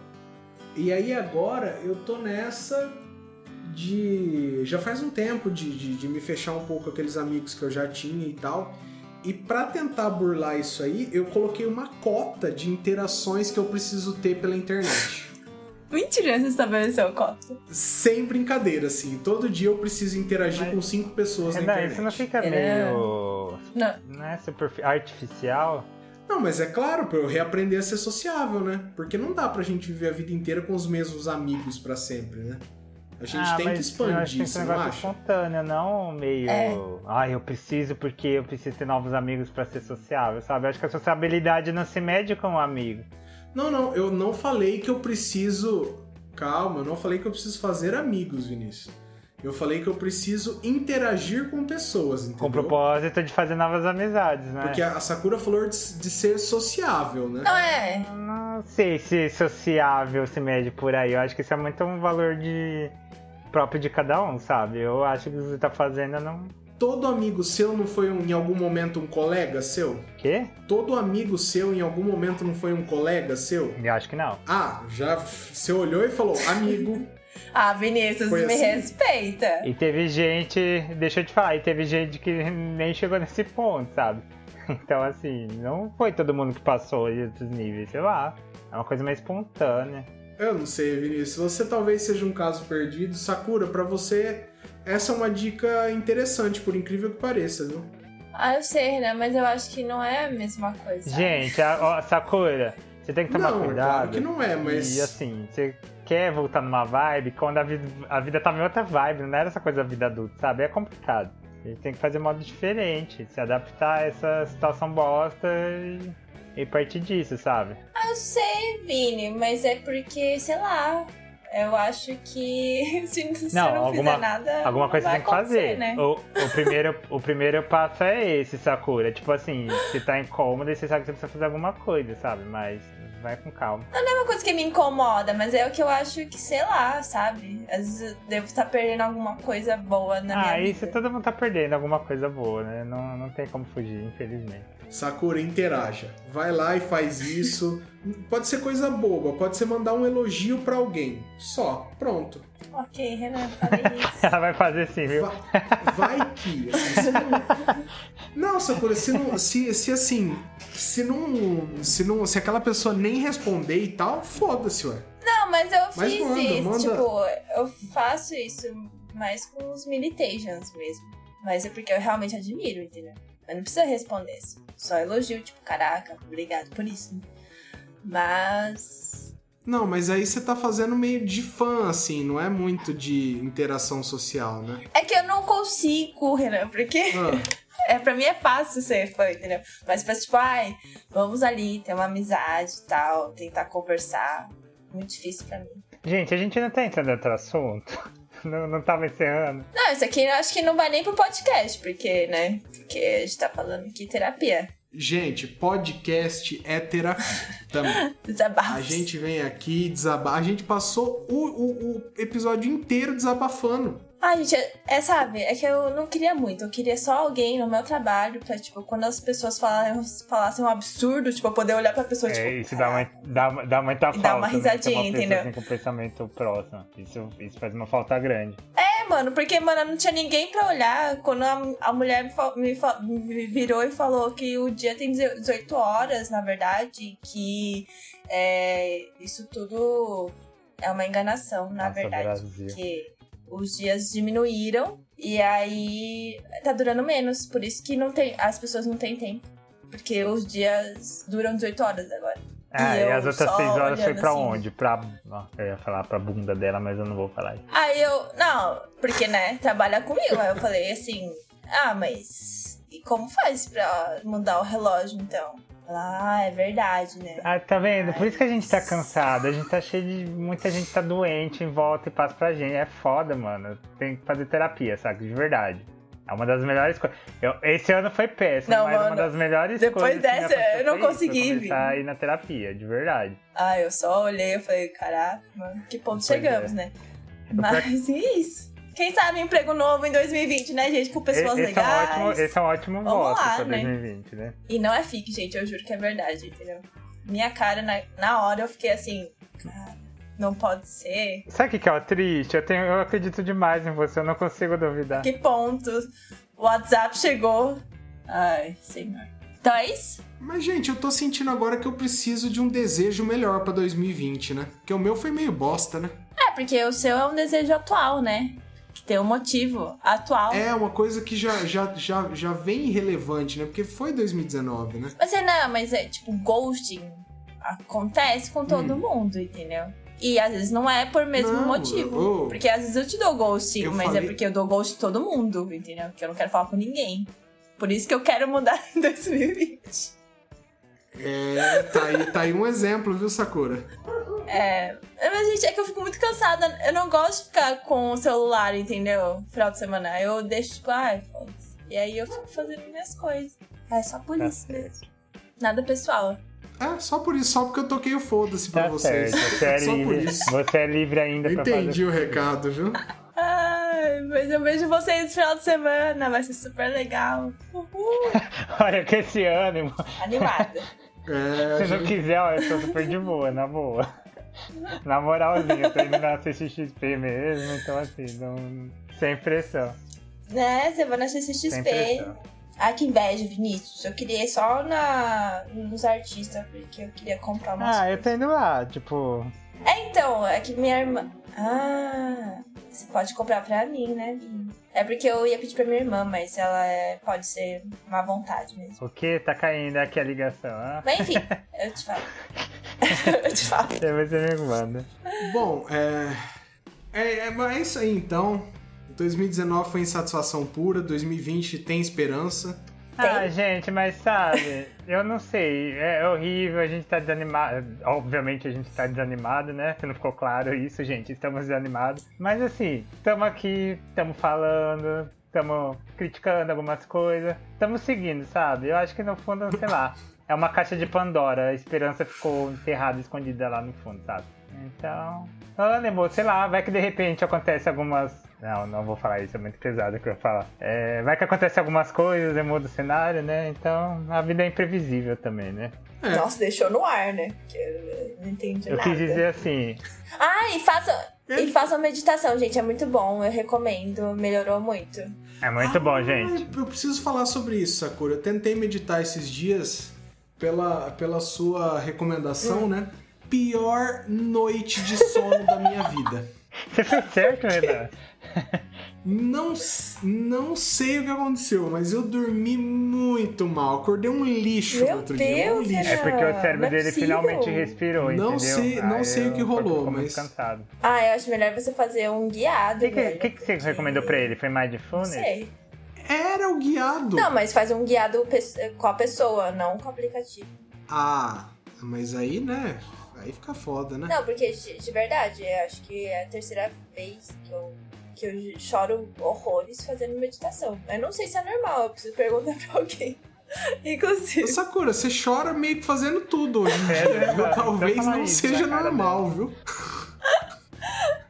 E aí agora eu tô nessa de. Já faz um tempo de, de, de me fechar um pouco aqueles amigos que eu já tinha e tal. E para tentar burlar isso aí, eu coloquei uma cota de interações que eu preciso ter pela internet. [LAUGHS] Mentira, você estabeleceu a cota. Sem brincadeira, assim. Todo dia eu preciso interagir Mas... com cinco pessoas é, na internet. Isso não fica meio. Não. Não é super artificial? Não, mas é claro, pra eu reaprender a ser sociável, né? Porque não dá pra gente viver a vida inteira com os mesmos amigos para sempre, né? A gente ah, tem que expandir, eu acho que não espontâneo, não meio. É. Ah, eu preciso porque eu preciso ter novos amigos para ser sociável, sabe? Eu acho que a sociabilidade não se mede com um amigo. Não, não, eu não falei que eu preciso. Calma, eu não falei que eu preciso fazer amigos, Vinícius. Eu falei que eu preciso interagir com pessoas, entendeu? Com o propósito de fazer novas amizades, né? Porque a Sakura falou de, de ser sociável, né? Não é. Não sei se sociável se mede por aí. Eu acho que isso é muito um valor de próprio de cada um, sabe? Eu acho que você tá fazendo não. Todo amigo seu não foi um, em algum momento um colega seu? Quê? Todo amigo seu em algum momento não foi um colega seu? Eu acho que não. Ah, já você olhou e falou, amigo. [LAUGHS] Ah, Vinícius, Foi me assim. respeita. E teve gente, deixa eu te falar, e teve gente que nem chegou nesse ponto, sabe? [LAUGHS] Então, assim, não foi todo mundo que passou esses níveis, sei lá. É uma coisa mais espontânea. Eu não sei, Vinícius. Você talvez seja um caso perdido. Sakura, para você, essa é uma dica interessante, por incrível que pareça, viu? Ah, eu sei, né? Mas eu acho que não é a mesma coisa. Gente, a, a Sakura, você tem que tomar não, cuidado. Claro que não é, mas. E assim, você quer voltar numa vibe, quando a vida, a vida tava em outra vibe, não era essa coisa da vida adulta, sabe? É complicado. A gente tem que fazer modo diferente, se adaptar a essa situação bosta e, e partir disso, sabe? Ah, eu sei, Vini, mas é porque, sei lá, eu acho que [LAUGHS] se, se não, não alguma, fizer nada. Alguma coisa tem que fazer. Né? O, o, primeiro, o primeiro passo é esse, Sakura. Tipo assim, você tá incômodo e você sabe que você precisa fazer alguma coisa, sabe? Mas vai com calma. Não é uma coisa que me incomoda, mas é o que eu acho que, sei lá, sabe? Às vezes eu devo estar perdendo alguma coisa boa na minha ah, vida. isso todo mundo tá perdendo alguma coisa boa, né? Não, não tem como fugir, infelizmente. Sakura, interaja. Vai lá e faz isso. Pode ser coisa boba, pode ser mandar um elogio pra alguém. Só, pronto. Ok, Renan, falei [LAUGHS] isso. Ela vai fazer sim, viu? Va- Vai que. assim, se não... não, Sakura, se, não, se, se assim. Se não, se não. Se aquela pessoa nem responder e tal, foda-se, ué. Não, mas eu Mas fiz manda, isso. manda. Tipo, eu faço isso mais com os militations mesmo. Mas é porque eu realmente admiro, entendeu? Mas não precisa responder. Só elogio, tipo, caraca, obrigado por isso. Mas. Não, mas aí você tá fazendo meio de fã, assim, não é muito de interação social, né? É que eu não consigo, Renan, porque. Ah, [LAUGHS] É, pra mim é fácil ser fã, entendeu? Mas pra, tipo, ai, vamos ali, ter uma amizade e tal, tentar conversar. Muito difícil pra mim. Gente, a gente não tá entrando em outro assunto. [LAUGHS] Não, não tava encerrando. Não, isso aqui eu acho que não vai nem pro podcast, porque, né? Porque a gente tá falando aqui terapia. Gente, podcast é terapia também. [LAUGHS] Desabafos. A gente vem aqui desabar. A gente passou o, o, o episódio inteiro desabafando. Ah, gente, é, é, sabe, é que eu não queria muito. Eu queria só alguém no meu trabalho pra, tipo, quando as pessoas falassem, falassem um absurdo, tipo, eu poder olhar pra pessoa, tipo. É, isso dá, uma, dá, dá muita E falta. dá uma né? Risadinha, uma entendeu? assim, com pensamento próximo. Isso, isso faz uma falta grande. É, mano, porque, mano, não tinha ninguém pra olhar. Quando a, a mulher me, fa- me fa- me virou e falou que o dia tem 18 horas, na verdade, que é, isso tudo é uma enganação, na Nossa, verdade. Brasil. Porque os dias diminuíram e aí tá durando menos. Por isso que não tem, as pessoas não têm tempo. Porque os dias duram 18 horas agora. Ah, E e, eu as outras seis horas foi pra assim. onde? Pra. Eu ia falar pra bunda dela, mas eu não vou falar isso. Aí eu, não, porque, né, trabalha comigo. Aí eu falei assim, ah, mas e como faz pra mudar o relógio então? Ah, é verdade, né? Ah, tá vendo? Por isso que a gente tá cansado. A gente tá cheio de. Muita gente tá doente em volta e passa pra gente. É foda, mano. Tem que fazer terapia, sabe? De verdade. É uma das melhores coisas. Esse ano foi péssimo, Não, mas é uma mano. das melhores Depois coisas. me dessa, eu não consegui, foi começar a ir na terapia, de verdade. Ah, eu só olhei e falei, caraca, mano, que ponto Pois chegamos, é. né? Eu Mas é isso. Quem sabe um emprego novo em 2020, né, gente? Com pessoas esse, é um legais. ótimo, esse é um ótimo Vamos voto lá, pra né? 2020, né? E não é fique, gente, eu juro que é verdade, entendeu? Minha cara, na, na hora, eu fiquei assim, cara, não pode ser. Sabe o que que é o triste? Eu, tenho, eu acredito demais em você, eu não consigo duvidar. Que ponto? O WhatsApp chegou. Ai, senhor. Então é isso? Mas, gente, eu tô sentindo agora que eu preciso de um desejo melhor pra 2020, né? Porque o meu foi meio bosta, né? É, porque o seu é um desejo atual, né? Que tem um motivo atual. É uma coisa que já, já, já, já vem irrelevante, né? Porque foi 2019, né? Mas é não, mas é tipo, ghosting acontece com todo Hum. mundo, entendeu? E às vezes não é por mesmo Não, motivo. eu- Porque às vezes eu te dou ghosting, Eu mas falei- é porque eu dou ghost todo mundo, entendeu? Porque eu não quero falar com ninguém. Por isso que eu quero mudar [LAUGHS] em 2020. É, tá aí, tá aí um exemplo, viu, Sakura? É. Mas, gente, é que eu fico muito cansada. Eu não gosto de ficar com o celular, entendeu? Final de semana. Eu deixo, tipo, ai, foda-se. E aí eu fico fazendo minhas coisas. É só por Tá isso mesmo. Nada pessoal. É, só por isso, só porque eu toquei o foda-se pra Tá vocês. certo, você é só por livre. isso. Você é livre ainda Eu pra fazer. entendi o recado, viu? Ai, mas eu vejo vocês no final de semana. Vai ser super legal. Uhul. [LAUGHS] Olha que esse ânimo. Animada. [LAUGHS] É, Se não gente, quiser, ó, eu tô super de boa, na boa. [LAUGHS] Na moralzinha, eu tô indo na CXXP mesmo, então assim, não... sem pressão. né? Você vai na Sem CCXP. pressão. Ah, que inveja, Vinícius. Eu queria só na, nos artistas, porque eu queria comprar umas Ah, eu tô indo lá, tipo. É, então, é que minha irmã. Ah, você pode comprar pra mim, né, Vini? É porque eu ia pedir pra minha irmã, mas ela é, pode ser má vontade mesmo. O que? Tá caindo aqui a ligação, ah? Mas enfim, [LAUGHS] eu te falo. [LAUGHS] eu te falo. Você me manda. Bom, é... é. É, mas é isso aí então. 2019 foi insatisfação pura, 2020 tem esperança. Ah, gente, mas sabe, eu não sei, é horrível, a gente tá desanimado. Obviamente a gente tá desanimado, né? Se não ficou claro isso, gente, estamos desanimados. Mas assim, estamos aqui, estamos falando, estamos criticando algumas coisas, estamos seguindo, sabe? Eu acho que no fundo, sei lá. é uma caixa de Pandora. A esperança ficou enterrada, escondida lá no fundo, sabe? Então. Ânimo, sei lá, vai que de repente acontece algumas. Não, não vou falar isso, é muito pesado o que eu vou falar. É, vai que acontece algumas coisas, e muda o cenário, né? Então a vida é imprevisível também, né? É. Nossa, deixou no ar, né? Porque eu não entendi Eu nada. quis dizer assim. Ah, e façam, e façam meditação, gente. É muito bom, eu recomendo. Melhorou muito. É muito bom, Ah, gente. Eu preciso falar sobre isso, Sakura. Eu tentei meditar esses dias pela, pela sua recomendação, né? Pior noite de sono da minha vida. Você fez certo, Renan? Não, não sei o que aconteceu, mas eu dormi muito mal. Acordei um lixo no Meu outro dia. Um Deus, lixo. É porque o cérebro Não é dele possível. finalmente respirou, Não entendeu? sei- não Aí sei o que rolou, mas- cansado. Ah, eu acho melhor você fazer um guiado. O que, que, que, que você recomendou pra ele? Foi Não Mindfulness? sei. Era o guiado. Não, mas faz um guiado com a pessoa, não com o aplicativo. Ah, mas aí, né? Aí fica foda, né? Não, porque de, de verdade, eu acho que é a terceira vez que eu, que eu choro horrores fazendo meditação. Eu não sei se é normal, eu preciso perguntar [LAUGHS] pra alguém. Ô, Inclusive. Sakura, você chora meio que fazendo tudo hoje em É, dia, viu? cara? Talvez Então não isso seja normal, viu?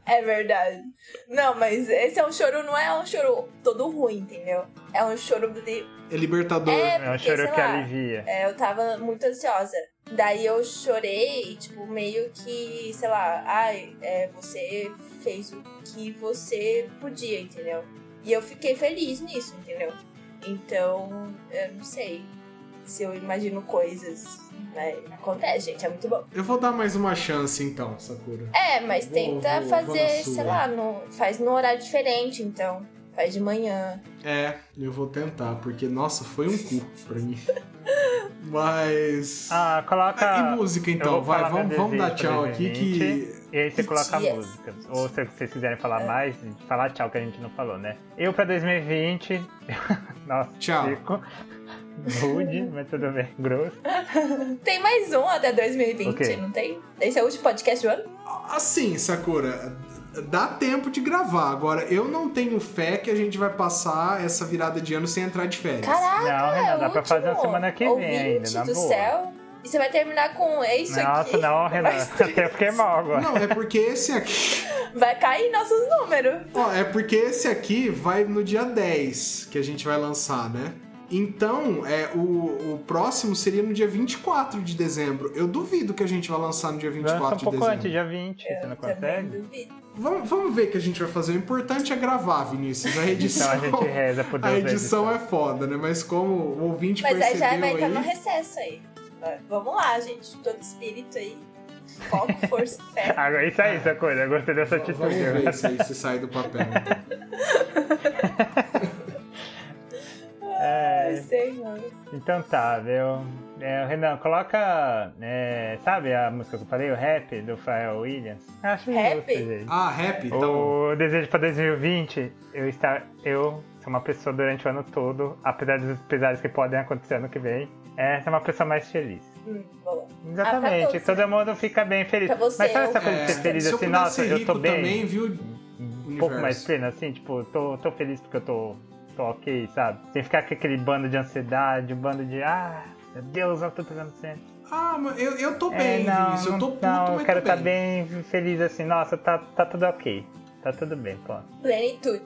É verdade. Não, mas esse é um choro, não é um choro todo ruim, entendeu? É um choro de. É libertador. É, É um porque, choro que lá, alivia. É, eu tava muito ansiosa. Daí eu chorei, tipo, meio que, sei lá, ai, é, você fez o que você podia, entendeu? E eu fiquei feliz nisso, entendeu? Então, eu não sei se eu imagino coisas, né? Acontece, gente, é muito bom. Eu vou dar mais uma chance então, Sakura. É, mas Vou- tenta vou- vou fazer, sua. sei lá, no, faz no horário diferente, então. Faz de manhã. É, eu vou tentar, porque, nossa, foi um cu pra mim. [LAUGHS] Mas. Ah, coloca. e música então, vai, vamos, vamos dar tchau aqui 2020, que. E aí você coloca a música. Ou se vocês quiserem falar mais, falar tchau que a gente não falou, né? Eu pra 2020. [LAUGHS] Nossa, Tchau. fico rude, mas tudo bem. Grosso. [LAUGHS] Tem mais um até 2020, O quê? não tem? Esse é o último podcast do ano? Assim, Sakura, dá tempo de gravar. Agora, eu não tenho fé que a gente vai passar essa virada de ano sem entrar de férias. Caraca, Não, Renan, é dá pra fazer na último. semana que vem ainda, na do boa. céu. E você vai terminar com é isso Nossa, aqui. não, Renan. [LAUGHS] Até fiquei mal agora. Não, é porque esse aqui. Vai cair nossos números. Ó, é porque esse aqui vai no dia 10 que a gente vai lançar, né? Então, é, o, o próximo seria no dia 24 de dezembro. Eu duvido que a gente vai lançar no dia 24 Lança um de pouco dezembro. antes, dia 20, você não Também consegue? duvido. Vamos, vamos ver o que a gente vai fazer. O importante é gravar, Vinícius. A edição, Então a gente reza por [LAUGHS] a Deus. da edição é foda, né? Mas como o ouvinte Mas aí percebeu já vai estar aí... no recesso aí. Vai, Vamos lá, gente. Todo espírito aí. Foco, [LAUGHS] força, fé. Agora, isso aí, essa coisa. Eu gostei dessa Vamos atitude. ver se aí [LAUGHS] se sai do papel. É, senhor. então tá, viu? É, Renan, coloca. é, sabe a música que eu falei, o rap do Pharrell Williams? Acho Rap? justo, gente. Ah, rap? Tá bom. O desejo pra 2020, eu estar. Eu sou uma pessoa durante o ano todo, apesar dos pesares que podem acontecer ano que vem, é ser uma pessoa mais feliz. Hum, boa. Exatamente, todos, todo mundo fica bem feliz. Pra você, Mas sabe essa coisa de ser É, feliz eu assim, nossa, ser eu tô bem. também, viu? um pouco mais pleno, assim, tipo, tô, tô feliz porque eu tô, tô ok, sabe? Sem ficar com aquele bando de ansiedade, um bando de, ah, meu Deus, olha o que eu tô fazendo sempre. Ah, mas eu, eu tô É, bem, não, Vinícius. Eu tô puto, não, mas eu quero estar bem. bem feliz assim, nossa, tá, tá tudo ok. Tá tudo bem, pô. Plenitude.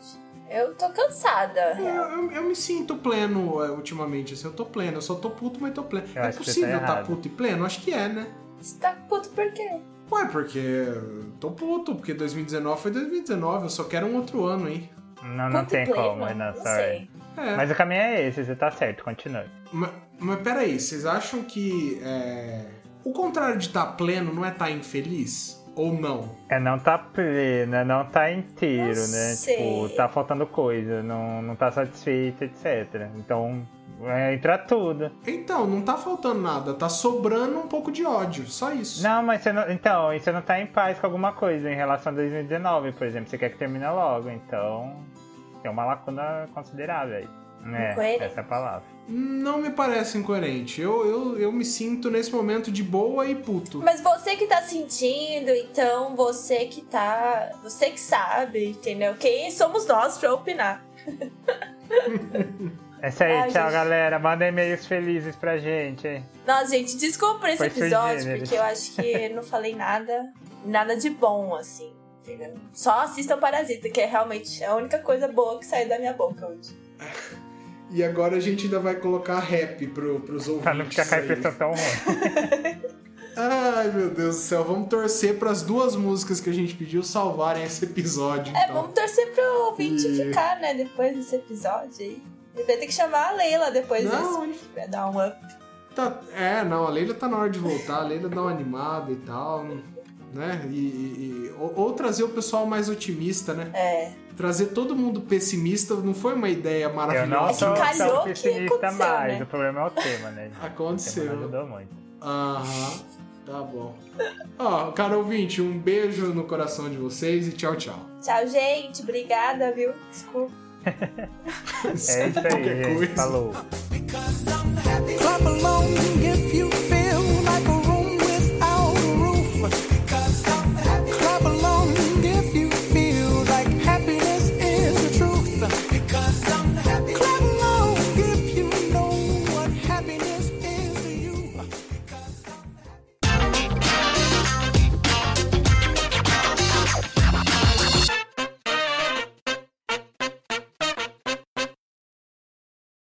Eu tô cansada. Eu, real. eu, eu me sinto pleno é, ultimamente, assim, eu tô pleno, eu só tô puto, mas tô pleno. Eu é você possível tá estar errado. puto e pleno? Acho que é, né? Você tá puto por quê? Ué, porque eu tô puto, porque 2019 foi 2019, eu só quero um outro ano aí. Não, não tem pleno? como, Renan, Não sorry. sei. É, Mas o caminho é esse, você tá certo, continue. mas, mas peraí, vocês acham que é, o contrário de estar pleno não é estar infeliz? Ou não? É não tá pleno, é não tá inteiro, Não né? sei. Tipo, tá faltando coisa, não, não tá satisfeito, etc. Então, é, entra tudo. Então, não tá faltando nada, tá sobrando um pouco de ódio, só isso. Não, mas você não. Então, você não tá em paz com alguma coisa em relação a 2019, por exemplo. Você quer que termine logo, então. Tem uma lacuna considerável aí. É, Incoerente. essa é a palavra. Não me parece incoerente. Eu, eu, eu me sinto nesse momento de boa e puto. Mas você que tá sentindo, então você que tá. Você que sabe, entendeu? Quem somos nós pra opinar? [LAUGHS] É isso aí, Ai, tchau, gente. galera. Manda e-mails felizes pra gente, hein? Nossa, gente, desculpa por esse Foi episódio, porque eu acho que não falei nada, nada de bom, assim. Entendeu? Só assistam Parasita, que é realmente a única coisa boa que saiu da minha boca hoje. [LAUGHS] E agora a gente ainda vai colocar rap pro, pros ouvintes. Pra não ficar com a impressão tão ruim. [LAUGHS] Ai, meu Deus do céu. Vamos torcer pras duas músicas que a gente pediu salvarem esse episódio. É, então. vamos torcer pro ouvinte E- ficar, né, depois desse episódio aí. Vai ter que chamar a Leila depois Não, desse, pra dar um up. Tá- é, não, a Leila tá na hora de voltar, a Leila dá uma animada e tal, né? E, e- e- ou, ou trazer o pessoal mais otimista, né? É. Trazer todo mundo pessimista não foi uma ideia Eu não maravilhosa. sou calhou tão que pessimista aconteceu, mais. né? O problema é o tema, né? [LAUGHS] Aconteceu. O ajudou muito. Aham, tá bom. Ó, cara ouvinte, um beijo no coração de vocês e tchau, tchau. Tchau, gente. Obrigada, viu? Desculpa. É isso aí, gente. Falou.